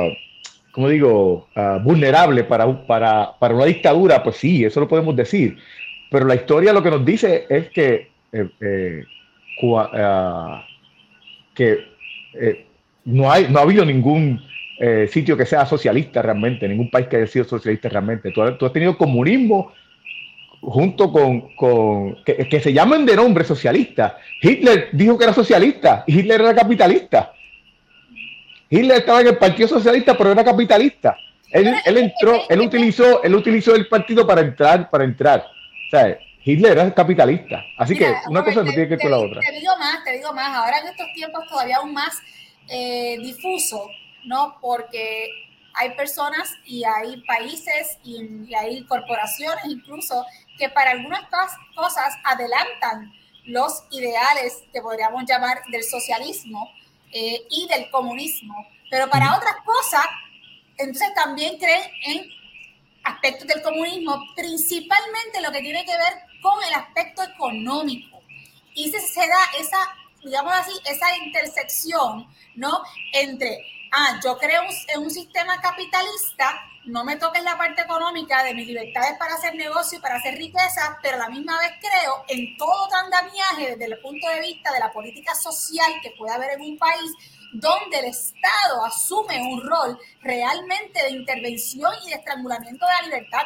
uh, como digo, ah, vulnerable para, para, para, una dictadura, pues sí, eso lo podemos decir. Pero la historia lo que nos dice es que, eh, eh, que eh, no, hay, no ha habido ningún sitio que sea socialista realmente, ningún país que haya sido socialista realmente. Tú, has tenido comunismo junto con, con que, se llaman de nombre socialista. Hitler dijo que era socialista y Hitler era capitalista. Hitler estaba en el Partido Socialista, pero era capitalista. Él, él entró, él utilizó, él utilizó el partido para entrar, para entrar sea, Hitler era capitalista. Así que una cosa no tiene que ver con la otra. Te digo más, te digo más. Ahora en estos tiempos todavía aún más eh, difuso, ¿no? Porque hay personas y hay países y, hay corporaciones incluso que para algunas cosas adelantan los ideales que podríamos llamar del socialismo eh, y del comunismo, pero para otras cosas, entonces también creen en aspectos del comunismo, principalmente lo que tiene que ver con el aspecto económico. Y se, da esa, digamos así, esa intersección, ¿no? Entre, ah, yo creo en un sistema capitalista, no me toques la parte económica de mis libertades para hacer negocio y para hacer riqueza, pero a la misma vez creo en todo andamiaje desde el punto de vista de la política social que puede haber en un país donde el Estado asume un rol realmente de intervención y de estrangulamiento de la libertad.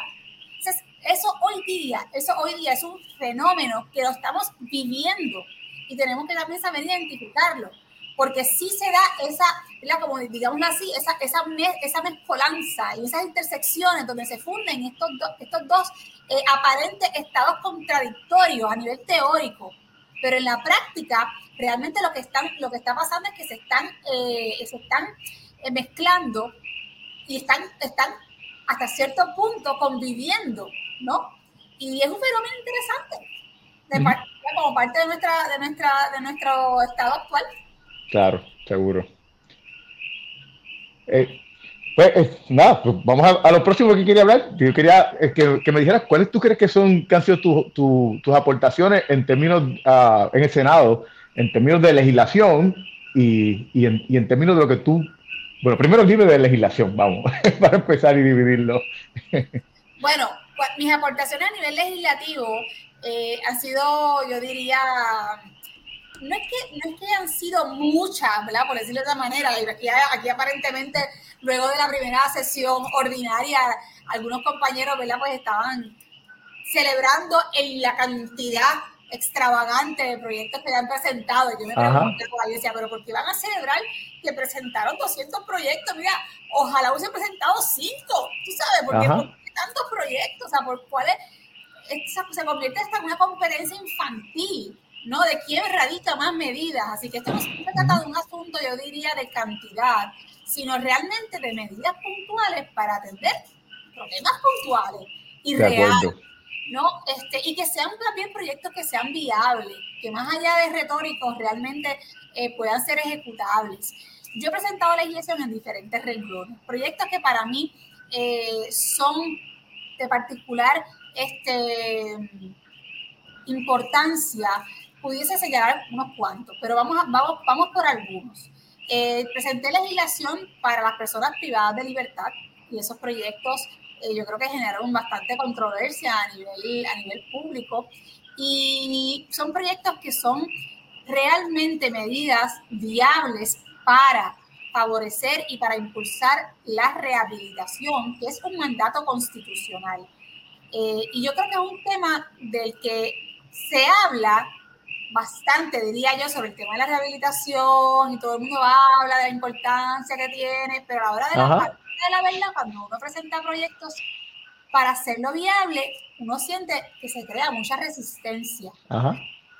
Entonces, eso hoy día, eso hoy día es un fenómeno que lo estamos viviendo y tenemos que también saber identificarlo. porque sí se da esa, como digamos así, esa, esa, esa mezcolanza y esas intersecciones donde se funden estos, estos dos eh, aparentes estados contradictorios a nivel teórico, pero en la práctica realmente lo que, están, lo que está pasando es que se están, eh, se están eh, mezclando y están, están hasta cierto punto conviviendo, ¿no? Y es un fenómeno interesante, de como parte de, nuestra, de, nuestra, de nuestro estado actual. Claro, seguro. Eh, pues nada, pues vamos a, lo próximo que quería hablar. Yo quería que, que, me dijeras cuáles tú crees que son, que han sido tus aportaciones en términos, uh, en el Senado, en términos de legislación y, y, en, y en términos de lo que tú bueno, primero el de legislación, vamos, para empezar y dividirlo. Bueno, pues, mis aportaciones a nivel legislativo eh, han sido, yo diría, no es que, no es que hayan sido muchas, ¿verdad? Por decirlo de otra manera, aquí, aquí aparentemente, luego de la primera sesión ordinaria, algunos compañeros, ¿verdad? Pues estaban celebrando en la cantidad extravagante de proyectos que han presentado. Yo me pregunté, yo decía, pero ¿por qué van a celebrar que presentaron 200 proyectos? Mira, ojalá hubiesen presentado 5, tú sabes, porque ¿por qué tantos proyectos? O sea, ¿por cuáles? Se convierte hasta en una competencia infantil, ¿no? De quién radica más medidas. Así que esto no se trata de un asunto, yo diría, de cantidad, sino realmente de medidas puntuales para atender problemas puntuales y reales ¿no? Este, y que sean también proyectos que sean viables, que más allá de retóricos realmente eh, puedan ser ejecutables. Yo he presentado legislación en diferentes renglones, proyectos que para mí eh, son de particular este, importancia, pudiese señalar unos cuantos, pero vamos, vamos, vamos por algunos. Eh, presenté legislación para las personas privadas de libertad y esos proyectos eh, yo creo que generaron bastante controversia a nivel, a nivel público y son proyectos que son realmente medidas viables para favorecer y para impulsar la rehabilitación, que es un mandato constitucional. Eh, y yo creo que es un tema del que se habla bastante, diría yo, sobre el tema de la rehabilitación y todo el mundo habla de la importancia que tiene, pero a la hora de la de la verdad, cuando uno presenta proyectos para hacerlo viable, uno siente que se crea mucha resistencia.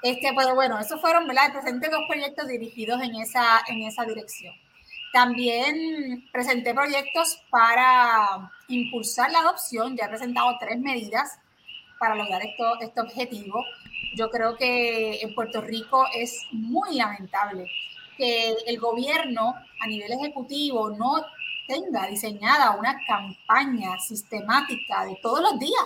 Este, pero bueno, esos fueron, ¿verdad? Presenté dos proyectos dirigidos en esa, en esa dirección. También presenté proyectos para impulsar la adopción. Ya he presentado tres medidas para lograr esto, este objetivo. Yo creo que en Puerto Rico es muy lamentable que el gobierno a nivel ejecutivo no tenga diseñada una campaña sistemática de todos los días,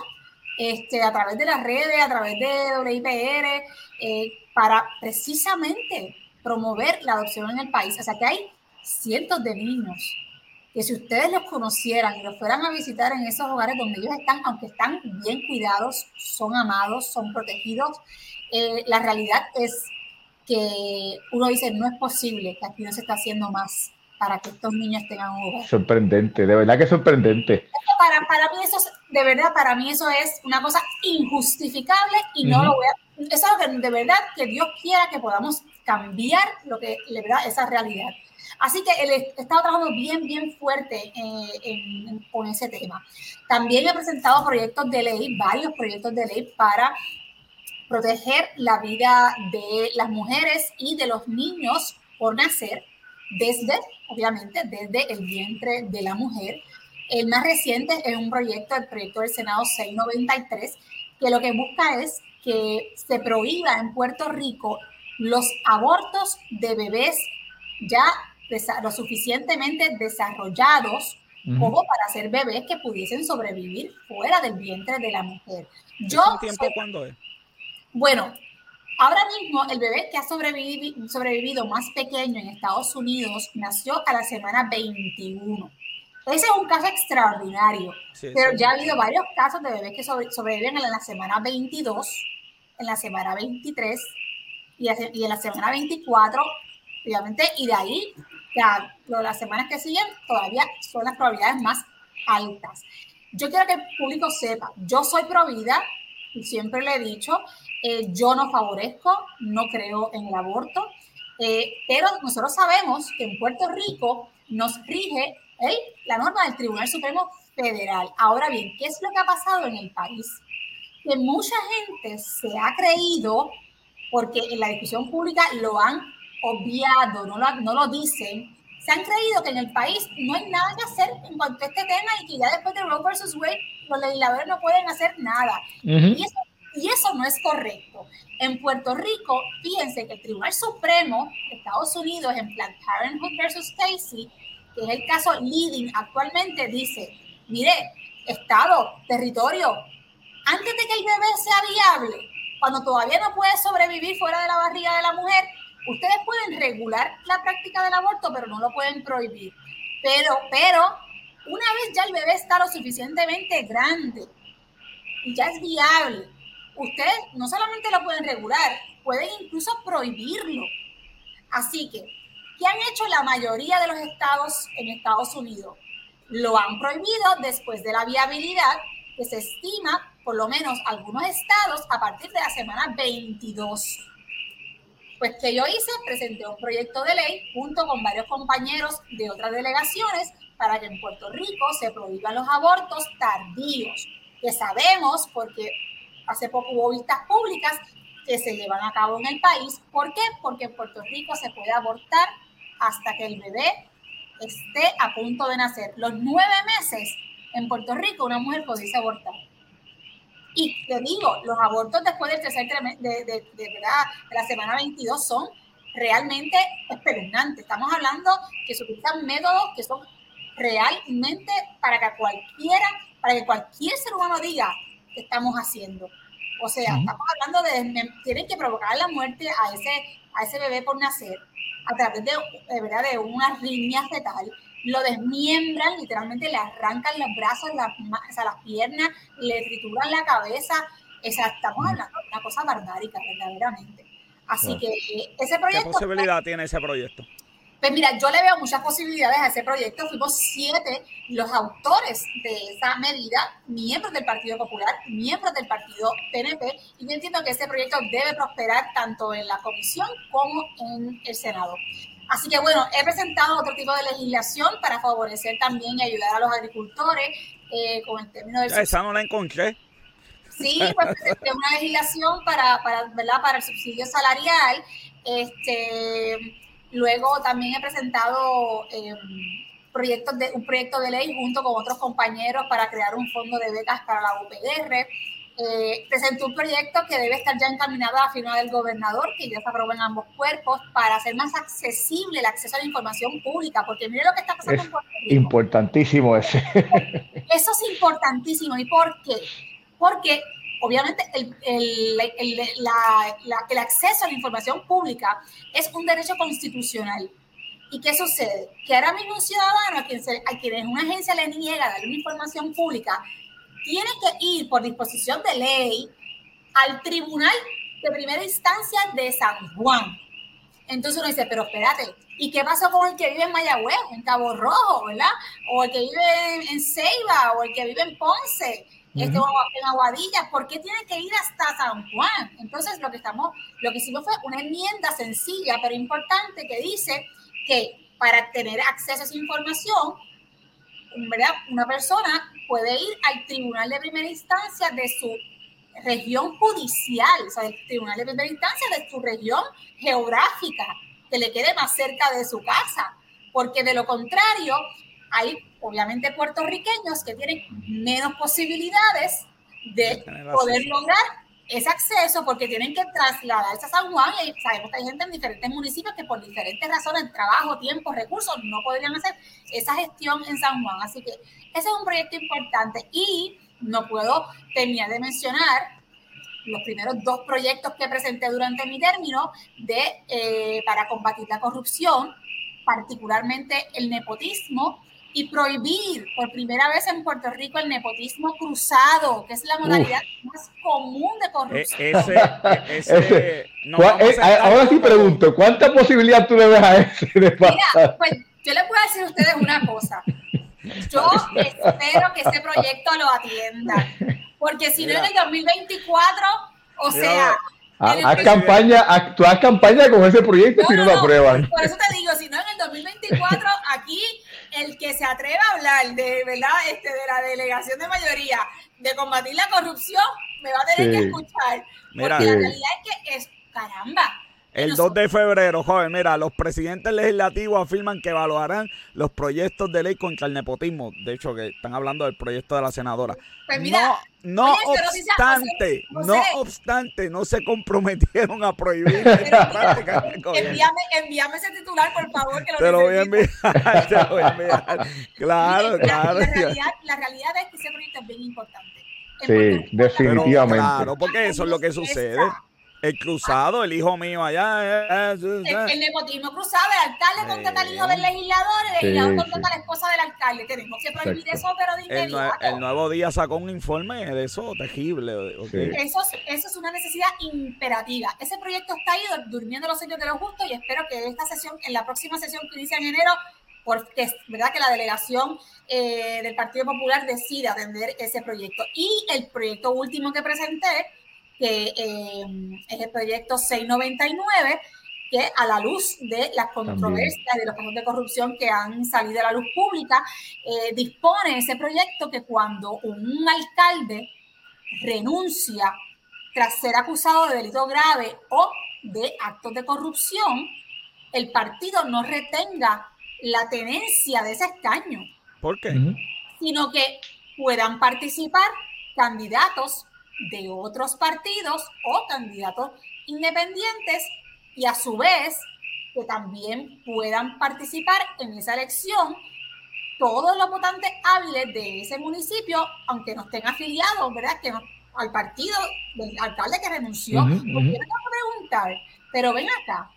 este, a través de las redes, a través de WIPR, eh, para precisamente promover la adopción en el país. O sea que hay cientos de niños que si ustedes los conocieran y los fueran a visitar en esos hogares donde ellos están, aunque están bien cuidados, son amados, son protegidos, eh, la realidad es que uno dice, no es posible que aquí no se está haciendo más para que estos niños tengan un hogar. Sorprendente, de verdad que sorprendente. Para, para, mí eso, de verdad, para mí eso es una cosa injustificable y no lo voy a... Es algo que de verdad que Dios quiera que podamos cambiar lo que, de verdad, esa realidad. Así que él estado trabajando bien, bien fuerte eh, con ese tema. También he presentado proyectos de ley, varios proyectos de ley para proteger la vida de las mujeres y de los niños por nacer desde, obviamente, desde el vientre de la mujer. El más reciente es un proyecto, el proyecto del Senado 693, que lo que busca es que se prohíba en Puerto Rico los abortos de bebés ya lo suficientemente desarrollados como para ser bebés que pudiesen sobrevivir fuera del vientre de la mujer. Yo tiempo cuándo es? Bueno, Ahora mismo, el bebé que ha sobrevivido, sobrevivido más pequeño en Estados Unidos nació a la semana 21. Ese es un caso extraordinario, pero ya ha habido varios casos de bebés que sobreviven en la semana 22, en la semana 23 y, en la semana 24, obviamente, y de ahí, ya las semanas que siguen, todavía son las probabilidades más altas. Yo quiero que el público sepa, yo soy pro vida, y siempre le he dicho, eh, yo no favorezco, no creo en el aborto. Eh, pero nosotros sabemos que en Puerto Rico nos rige la norma del Tribunal Supremo Federal. Ahora bien, ¿qué es lo que ha pasado en el país? Que mucha gente se ha creído, porque en la discusión pública lo han obviado, no lo, no lo dicen, se han creído que en el país no hay nada que hacer en cuanto a este tema y que ya después de Roe versus Wade los legisladores no pueden hacer nada. y, eso, y eso no es correcto. En Puerto Rico, fíjense que el Tribunal Supremo de Estados Unidos en Planned Parenthood versus Stacy, que es el caso leading actualmente, dice, mire, Estado, territorio, antes de que el bebé sea viable, cuando todavía no puede sobrevivir fuera de la barriga de la mujer, ustedes pueden regular la práctica del aborto, pero no lo pueden prohibir. Pero, pero, una vez ya el bebé está lo suficientemente grande y ya es viable, ustedes no solamente lo pueden regular, pueden incluso prohibirlo. Así que, ¿qué han hecho la mayoría de los estados en Estados Unidos? Lo han prohibido después de la viabilidad que se estima, por lo menos algunos estados, a partir de la semana 22. Pues que yo hice, presenté un proyecto de ley junto con varios compañeros de otras delegaciones para que en Puerto Rico se prohíban los abortos tardíos, que sabemos porque hace poco hubo vistas públicas que se llevan a cabo en el país. ¿Por qué? Porque en Puerto Rico se puede abortar hasta que el bebé esté a punto de nacer. Los nueve meses en Puerto Rico una mujer puede abortar. Y te digo, los abortos después del tercer de, de, de, verdad, de la semana 22 son realmente espeluznantes. Estamos hablando que se utilizan métodos que son realmente para que cualquiera, para que cualquier ser humano diga que estamos haciendo. O sea, estamos hablando de, tienen que provocar la muerte a ese, a ese bebé por nacer a través de, de, ¿verdad? de unas líneas fetal lo desmiembran, literalmente le arrancan los brazos, las, o sea, las piernas, le trituran la cabeza. O sea, estamos hablando de una cosa barbárica, verdaderamente. Así que ese proyecto... ¿Qué posibilidad tiene ese proyecto? Pues mira, yo le veo muchas posibilidades a ese proyecto. Fuimos siete los autores de esa medida, miembros del Partido Popular, miembros del Partido PNP, y yo entiendo que ese proyecto debe prosperar tanto en la comisión como en el Senado. Así que bueno, he presentado otro tipo de legislación para favorecer también y ayudar a los agricultores eh, con el término del... Esa no la encontré. Sí, pues presenté una legislación para, para, ¿verdad? para el subsidio salarial. Este, luego también he presentado eh, proyectos de, un proyecto de ley junto con otros compañeros para crear un fondo de becas para la UPR eh, presentó un proyecto que debe estar ya encaminado a la firma del gobernador, que ya se aprobó en ambos cuerpos, para hacer más accesible el acceso a la información pública, porque mire lo que está pasando en Puerto Rico. Importantísimo ese. Eso es importantísimo. ¿Y por qué? Porque obviamente el, el, la, el acceso a la información pública es un derecho constitucional. ¿Y qué sucede? Que ahora mismo un ciudadano a quien, a quien una agencia le niega darle una información pública, tiene que ir por disposición de ley al tribunal de primera instancia de San Juan. Entonces uno dice, pero espérate, ¿y qué pasó con el que vive en Mayagüez, en Cabo Rojo, verdad? O el que vive en Ceiba, o el que vive en Ponce, este, en Aguadilla, ¿por qué tiene que ir hasta San Juan? Entonces lo que estamos, lo que hicimos fue una enmienda sencilla pero importante que dice que para tener acceso a esa información, ¿verdad? Una persona puede ir al tribunal de primera instancia de su región judicial, o sea, el tribunal de primera instancia de su región geográfica, que le quede más cerca de su casa, porque de lo contrario, hay obviamente puertorriqueños que tienen menos posibilidades de poder lograr ese acceso porque tienen que trasladarse a San Juan y sabemos que hay gente en diferentes municipios que por diferentes razones, trabajo, tiempo, recursos, no podrían hacer esa gestión en San Juan. Así que ese es un proyecto importante y no puedo terminar de mencionar los primeros dos proyectos que presenté durante mi término de, eh, para combatir la corrupción, particularmente el nepotismo y prohibir por primera vez en Puerto Rico el nepotismo cruzado, que es la modalidad más común de corrupción. E-, ese, e-, ese, eh, ahora sí pregunto, ¿cuánta posibilidad tú le ves a ese de Mira, pues yo les puedo decir a ustedes una cosa. Yo espero que ese proyecto lo atienda, porque si no en el 2024, o sea, Haz campaña, tú haz campaña con ese proyecto si no, lo aprueban. Por eso te digo, si no en el 2024, aquí el que se atreva a hablar de, ¿verdad? Este, de la delegación de mayoría, de combatir la corrupción, me va a tener que escuchar. Porque la realidad es que es, caramba, el 2 de febrero, joven, mira, los presidentes legislativos afirman que evaluarán los proyectos de ley contra el nepotismo. De hecho, que están hablando del proyecto de la senadora. Pues no, no obstante, no obstante, no se comprometieron a prohibir envíame, envíame ese titular, por favor, que lo Te lo voy a enviar, te lo voy a enviar. Claro, claro. La, realidad, la realidad es que ese proyecto es bien importante. sí, definitivamente. claro, porque eso es lo que sucede. El cruzado, el hijo mío allá. Eh, eh, eh, el, nepotismo cruzado, el alcalde contrata al hijo del legislador, el legislador contrata a la esposa del alcalde. Tenemos que prohibir eso, pero de inmediato. El, nuevo día sacó un informe de eso, terrible. Eso, eso, es una necesidad imperativa. Ese proyecto está ahí durmiendo los sueños de los justos y espero que esta sesión, en la próxima sesión que inicia en enero, porque es verdad que la delegación del Partido Popular decida atender ese proyecto. Y el proyecto último que presenté que eh, es el proyecto 699, que a la luz de las controversias, de los casos de corrupción que han salido a la luz pública, eh, dispone ese proyecto que cuando un alcalde renuncia tras ser acusado de delito grave o de actos de corrupción, el partido no retenga la tenencia de ese escaño. ¿Por qué? Sino que puedan participar candidatos de otros partidos o candidatos independientes y a su vez que también puedan participar en esa elección todos los votantes hábiles de ese municipio, aunque no estén afiliados, ¿verdad? Que al partido del alcalde que renunció. Preguntar, pero ven acá,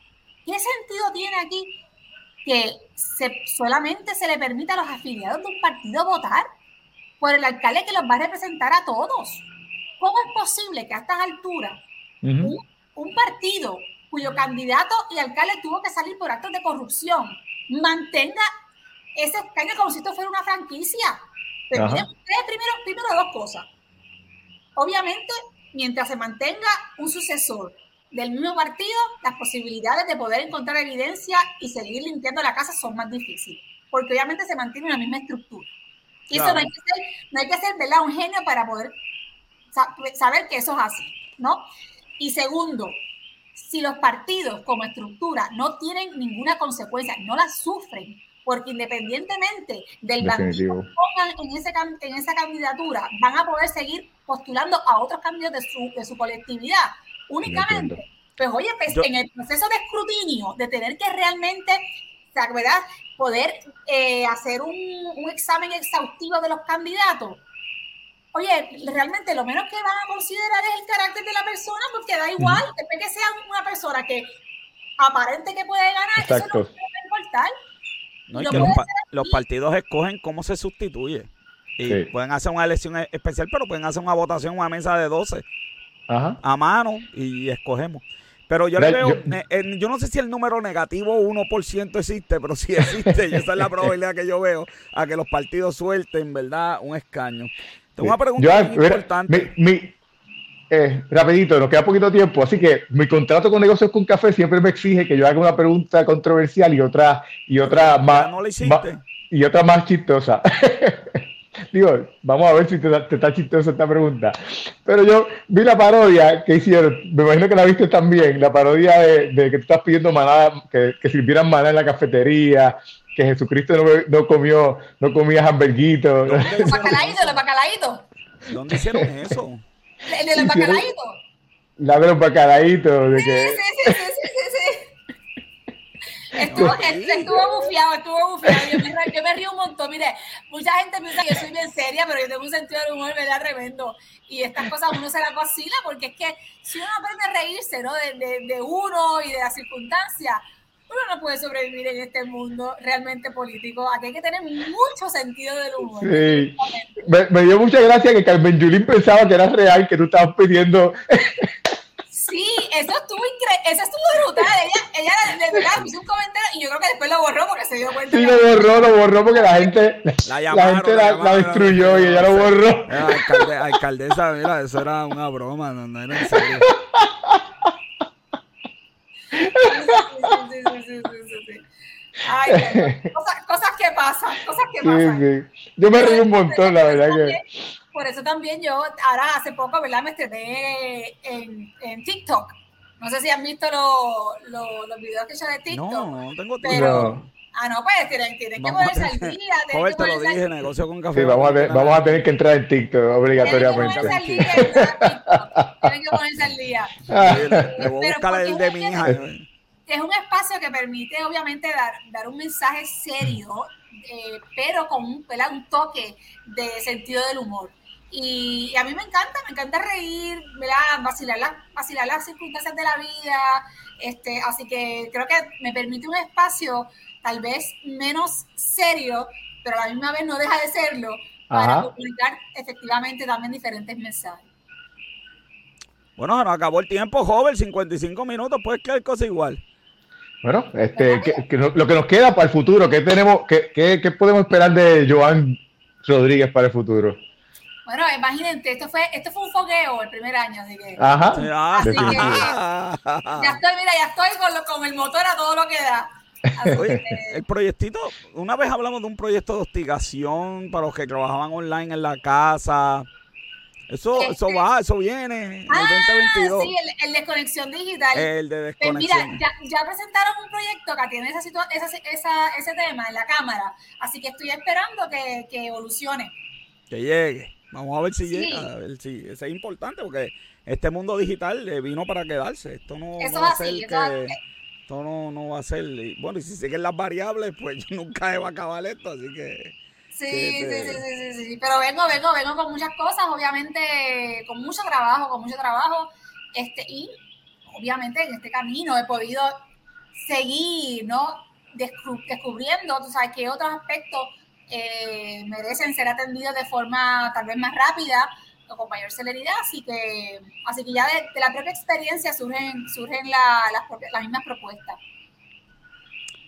¿qué sentido tiene aquí que se, solamente se le permita a los afiliados de un partido votar por el alcalde que los va a representar a todos? ¿Cómo es posible que a estas alturas un, partido cuyo candidato y alcalde tuvo que salir por actos de corrupción mantenga ese escaño como si esto fuera una franquicia? Pero primero, primero dos cosas. Obviamente, mientras se mantenga un sucesor del mismo partido, las posibilidades de poder encontrar evidencia y seguir limpiando la casa son más difíciles, porque obviamente se mantiene una misma estructura. Y eso no hay que ser, no hay que ser ¿verdad? un genio para poder saber que eso es así, ¿no? Y segundo, si los partidos como estructura no tienen ninguna consecuencia, no la sufren, porque independientemente del bandido que pongan en, ese, en esa candidatura, van a poder seguir postulando a otros cambios de su, de su colectividad. Únicamente, pues oye, pues, en el proceso de escrutinio, de tener que realmente, ¿verdad? Poder eh, hacer un, un examen exhaustivo de los candidatos, oye, realmente lo menos que van a considerar es el carácter de la persona, porque da igual, después que sea una persona que aparente que puede ganar, eso no puede importar. No, y que los, partidos escogen cómo se sustituye. Y pueden hacer una elección e-, especial, pero pueden hacer una votación, una mesa de 12 a mano y escogemos. Pero yo le veo, yo, no sé si el número negativo 1% existe, pero si existe, y esa es la probabilidad que yo veo, a que los partidos suelten, ¿verdad? Un escaño. Tengo una pregunta importante. Mi, eh, rapidito, nos queda poquito tiempo, así que mi contrato con negocios con café siempre me exige que yo haga una pregunta controversial y otra y otra más, y otra más chistosa. Digo, vamos a ver si te, está chistosa esta pregunta. Pero yo vi la parodia que hicieron, me imagino que la viste también, la parodia de, que tú estás pidiendo manada, que, que sirvieran maná en la cafetería, que Jesucristo no, no comió, no comía hamburguitos. Los bacalaitos, los bacalaitos. ¿Dónde hicieron eso? El de los bacalaitos. La de los bacalaitos. De sí, que... sí, sí, sí, sí, sí, Estuvo, estuvo bufiado, estuvo bufiado. Yo me, yo me, río un montón. Mire, mucha gente piensa que yo soy bien seria, pero yo tengo un sentido de humor, ¿verdad? Tremendo. Y estas cosas uno se las vacila porque es que si uno aprende a reírse, ¿no? De, de, de uno y de las circunstancias, uno no puede sobrevivir en este mundo realmente político. Aquí hay que tener mucho sentido del humor. Sí. Me, dio mucha gracia que Carmen Yulín pensaba que era real, que tú estabas pidiendo. Sí, eso estuvo increíble, eso estuvo brutal. Ella, ella de, verdad hizo un comentario y yo creo que después lo borró porque se dio cuenta. Sí, lo borró, lo borró porque la gente la, gente la, destruyó y ella lo borró. alcaldesa, mira, eso era una broma, no, no era en serio. Cosas, que pasan, cosas que pasan. Yo me río un montón, la verdad que... Por eso también yo, ahora hace poco, ¿verdad? Me estrené en, en TikTok. No sé si han visto lo, los videos que yo de TikTok. No, no tengo TikTok. Pero. Ah, no, pues tienen, tienen que ponerse al día. Joder, te lo dije, negocio con café. Sí, vamos a, vamos a tener que entrar en TikTok obligatoriamente. Tienen que ponerse al día. tienen que ponerse al día. Le voy a buscar el de mi hija. Es un espacio que permite, obviamente, dar, dar un mensaje serio, eh, pero con un, un toque de sentido del humor. Y, a mí me encanta, me encanta reír, ¿verdad? Vacilar, vacilar las circunstancias de la vida. Este, así que creo que me permite un espacio tal vez menos serio, pero a la misma vez no deja de serlo, para comunicar efectivamente también diferentes mensajes. Bueno, se nos acabó el tiempo, joven, 55 minutos, pues que hay cosa igual. Bueno, este, lo que nos queda para el futuro, ¿qué tenemos, qué, qué podemos esperar de Joan Rodríguez para el futuro? Bueno, imagínate, esto fue, esto fue un fogueo el primer año, así que. Ajá. Así que ya estoy, mira, ya estoy con, con el motor a todo lo que da. Oye, el proyectito, una vez hablamos de un proyecto de hostigación para los que trabajaban online en la casa. Eso, eso este, va, eso viene. ah, Sí, el, de conexión digital. El de desconexión. Pues mira, ya, ya, presentaron un proyecto que tiene esa, esa, esa, ese tema en la cámara. Así que estoy esperando que, que evolucione. Que llegue. Vamos a ver si llega, a ver si eso es importante porque este mundo digital eh, vino para quedarse. Esto no, va a ser que, esto no, no, va a ser. Bueno, y si siguen las variables, pues nunca se va a acabar esto, así que. Sí, sí, sí, sí, sí, pero vengo, vengo, vengo con muchas cosas, obviamente, con mucho trabajo, con mucho trabajo, este, y obviamente en este camino he podido seguir, ¿no? Descubriendo, tú sabes, qué otros aspectos eh, merecen ser atendidos de forma tal vez más rápida con mayor celeridad, así que, así que ya de, la propia experiencia surgen, surgen las, las mismas propuestas.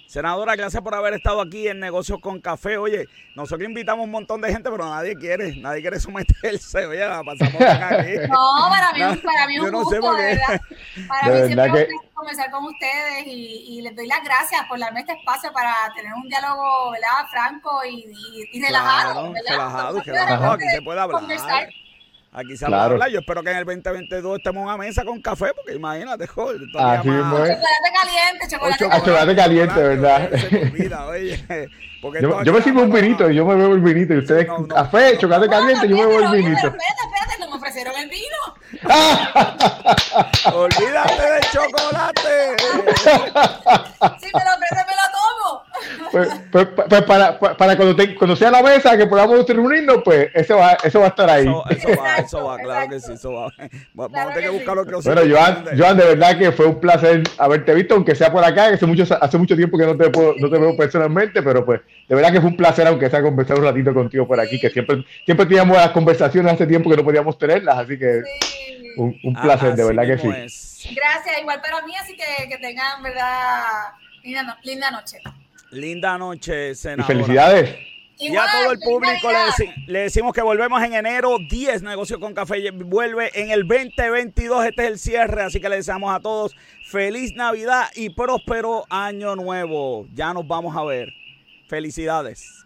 Senadora, gracias por haber estado aquí en Negocios con Café. Oye, nosotros invitamos un montón de gente, pero nadie quiere, nadie quiere someterse. Oye, la pasamos aquí. No, para mí, para mí es un gusto, verdad. Para mí siempre es un conversar con ustedes y, les doy las gracias por darme este espacio para tener un diálogo, ¿verdad? Franco y, y, relajado, ¿verdad? Relajado, relajado, aquí se puede hablar. Conversar. Aquí se claro. hablar. Yo espero que en el 2022 estemos en una mesa con café, porque imagínate, joder. Así más... Chocolate caliente, chocolate, caliente. chocolate caliente, ¿verdad? Oye, yo, yo me sirvo un vinito y yo me bebo el vinito. Y ustedes, café, chocolate caliente, yo me bebo el vinito. Espérate, espérate, no me ofrecieron el vino. Olvídate del chocolate. si me lo ofrecen, me lo tomo. Pues, pues, pues para, para cuando, te, cuando, sea la mesa que podamos reunirnos, pues eso va, eso va a estar ahí. Eso, eso va, eso va, claro que sí, eso va. Vamos a tener que buscar lo que Bueno, Joan, Joan, de verdad que fue un placer haberte visto, aunque sea por acá, que hace mucho, hace mucho tiempo que no te, puedo, no te veo personalmente, pero pues de verdad que fue un placer, aunque sea conversar un ratito contigo por aquí, que siempre, siempre teníamos las conversaciones hace tiempo que no podíamos tenerlas, así que un, un, placer, de verdad que sí. Gracias, igual para mí, así que, que tengan, verdad, linda, linda noche. Linda noche, senadora. Y felicidades. Y a todo el público le, decimos que volvemos en enero 10 Negocios con Café. Vuelve en el 2022. Este es el cierre. Así que le deseamos a todos feliz Navidad y próspero año nuevo. Ya nos vamos a ver. Felicidades.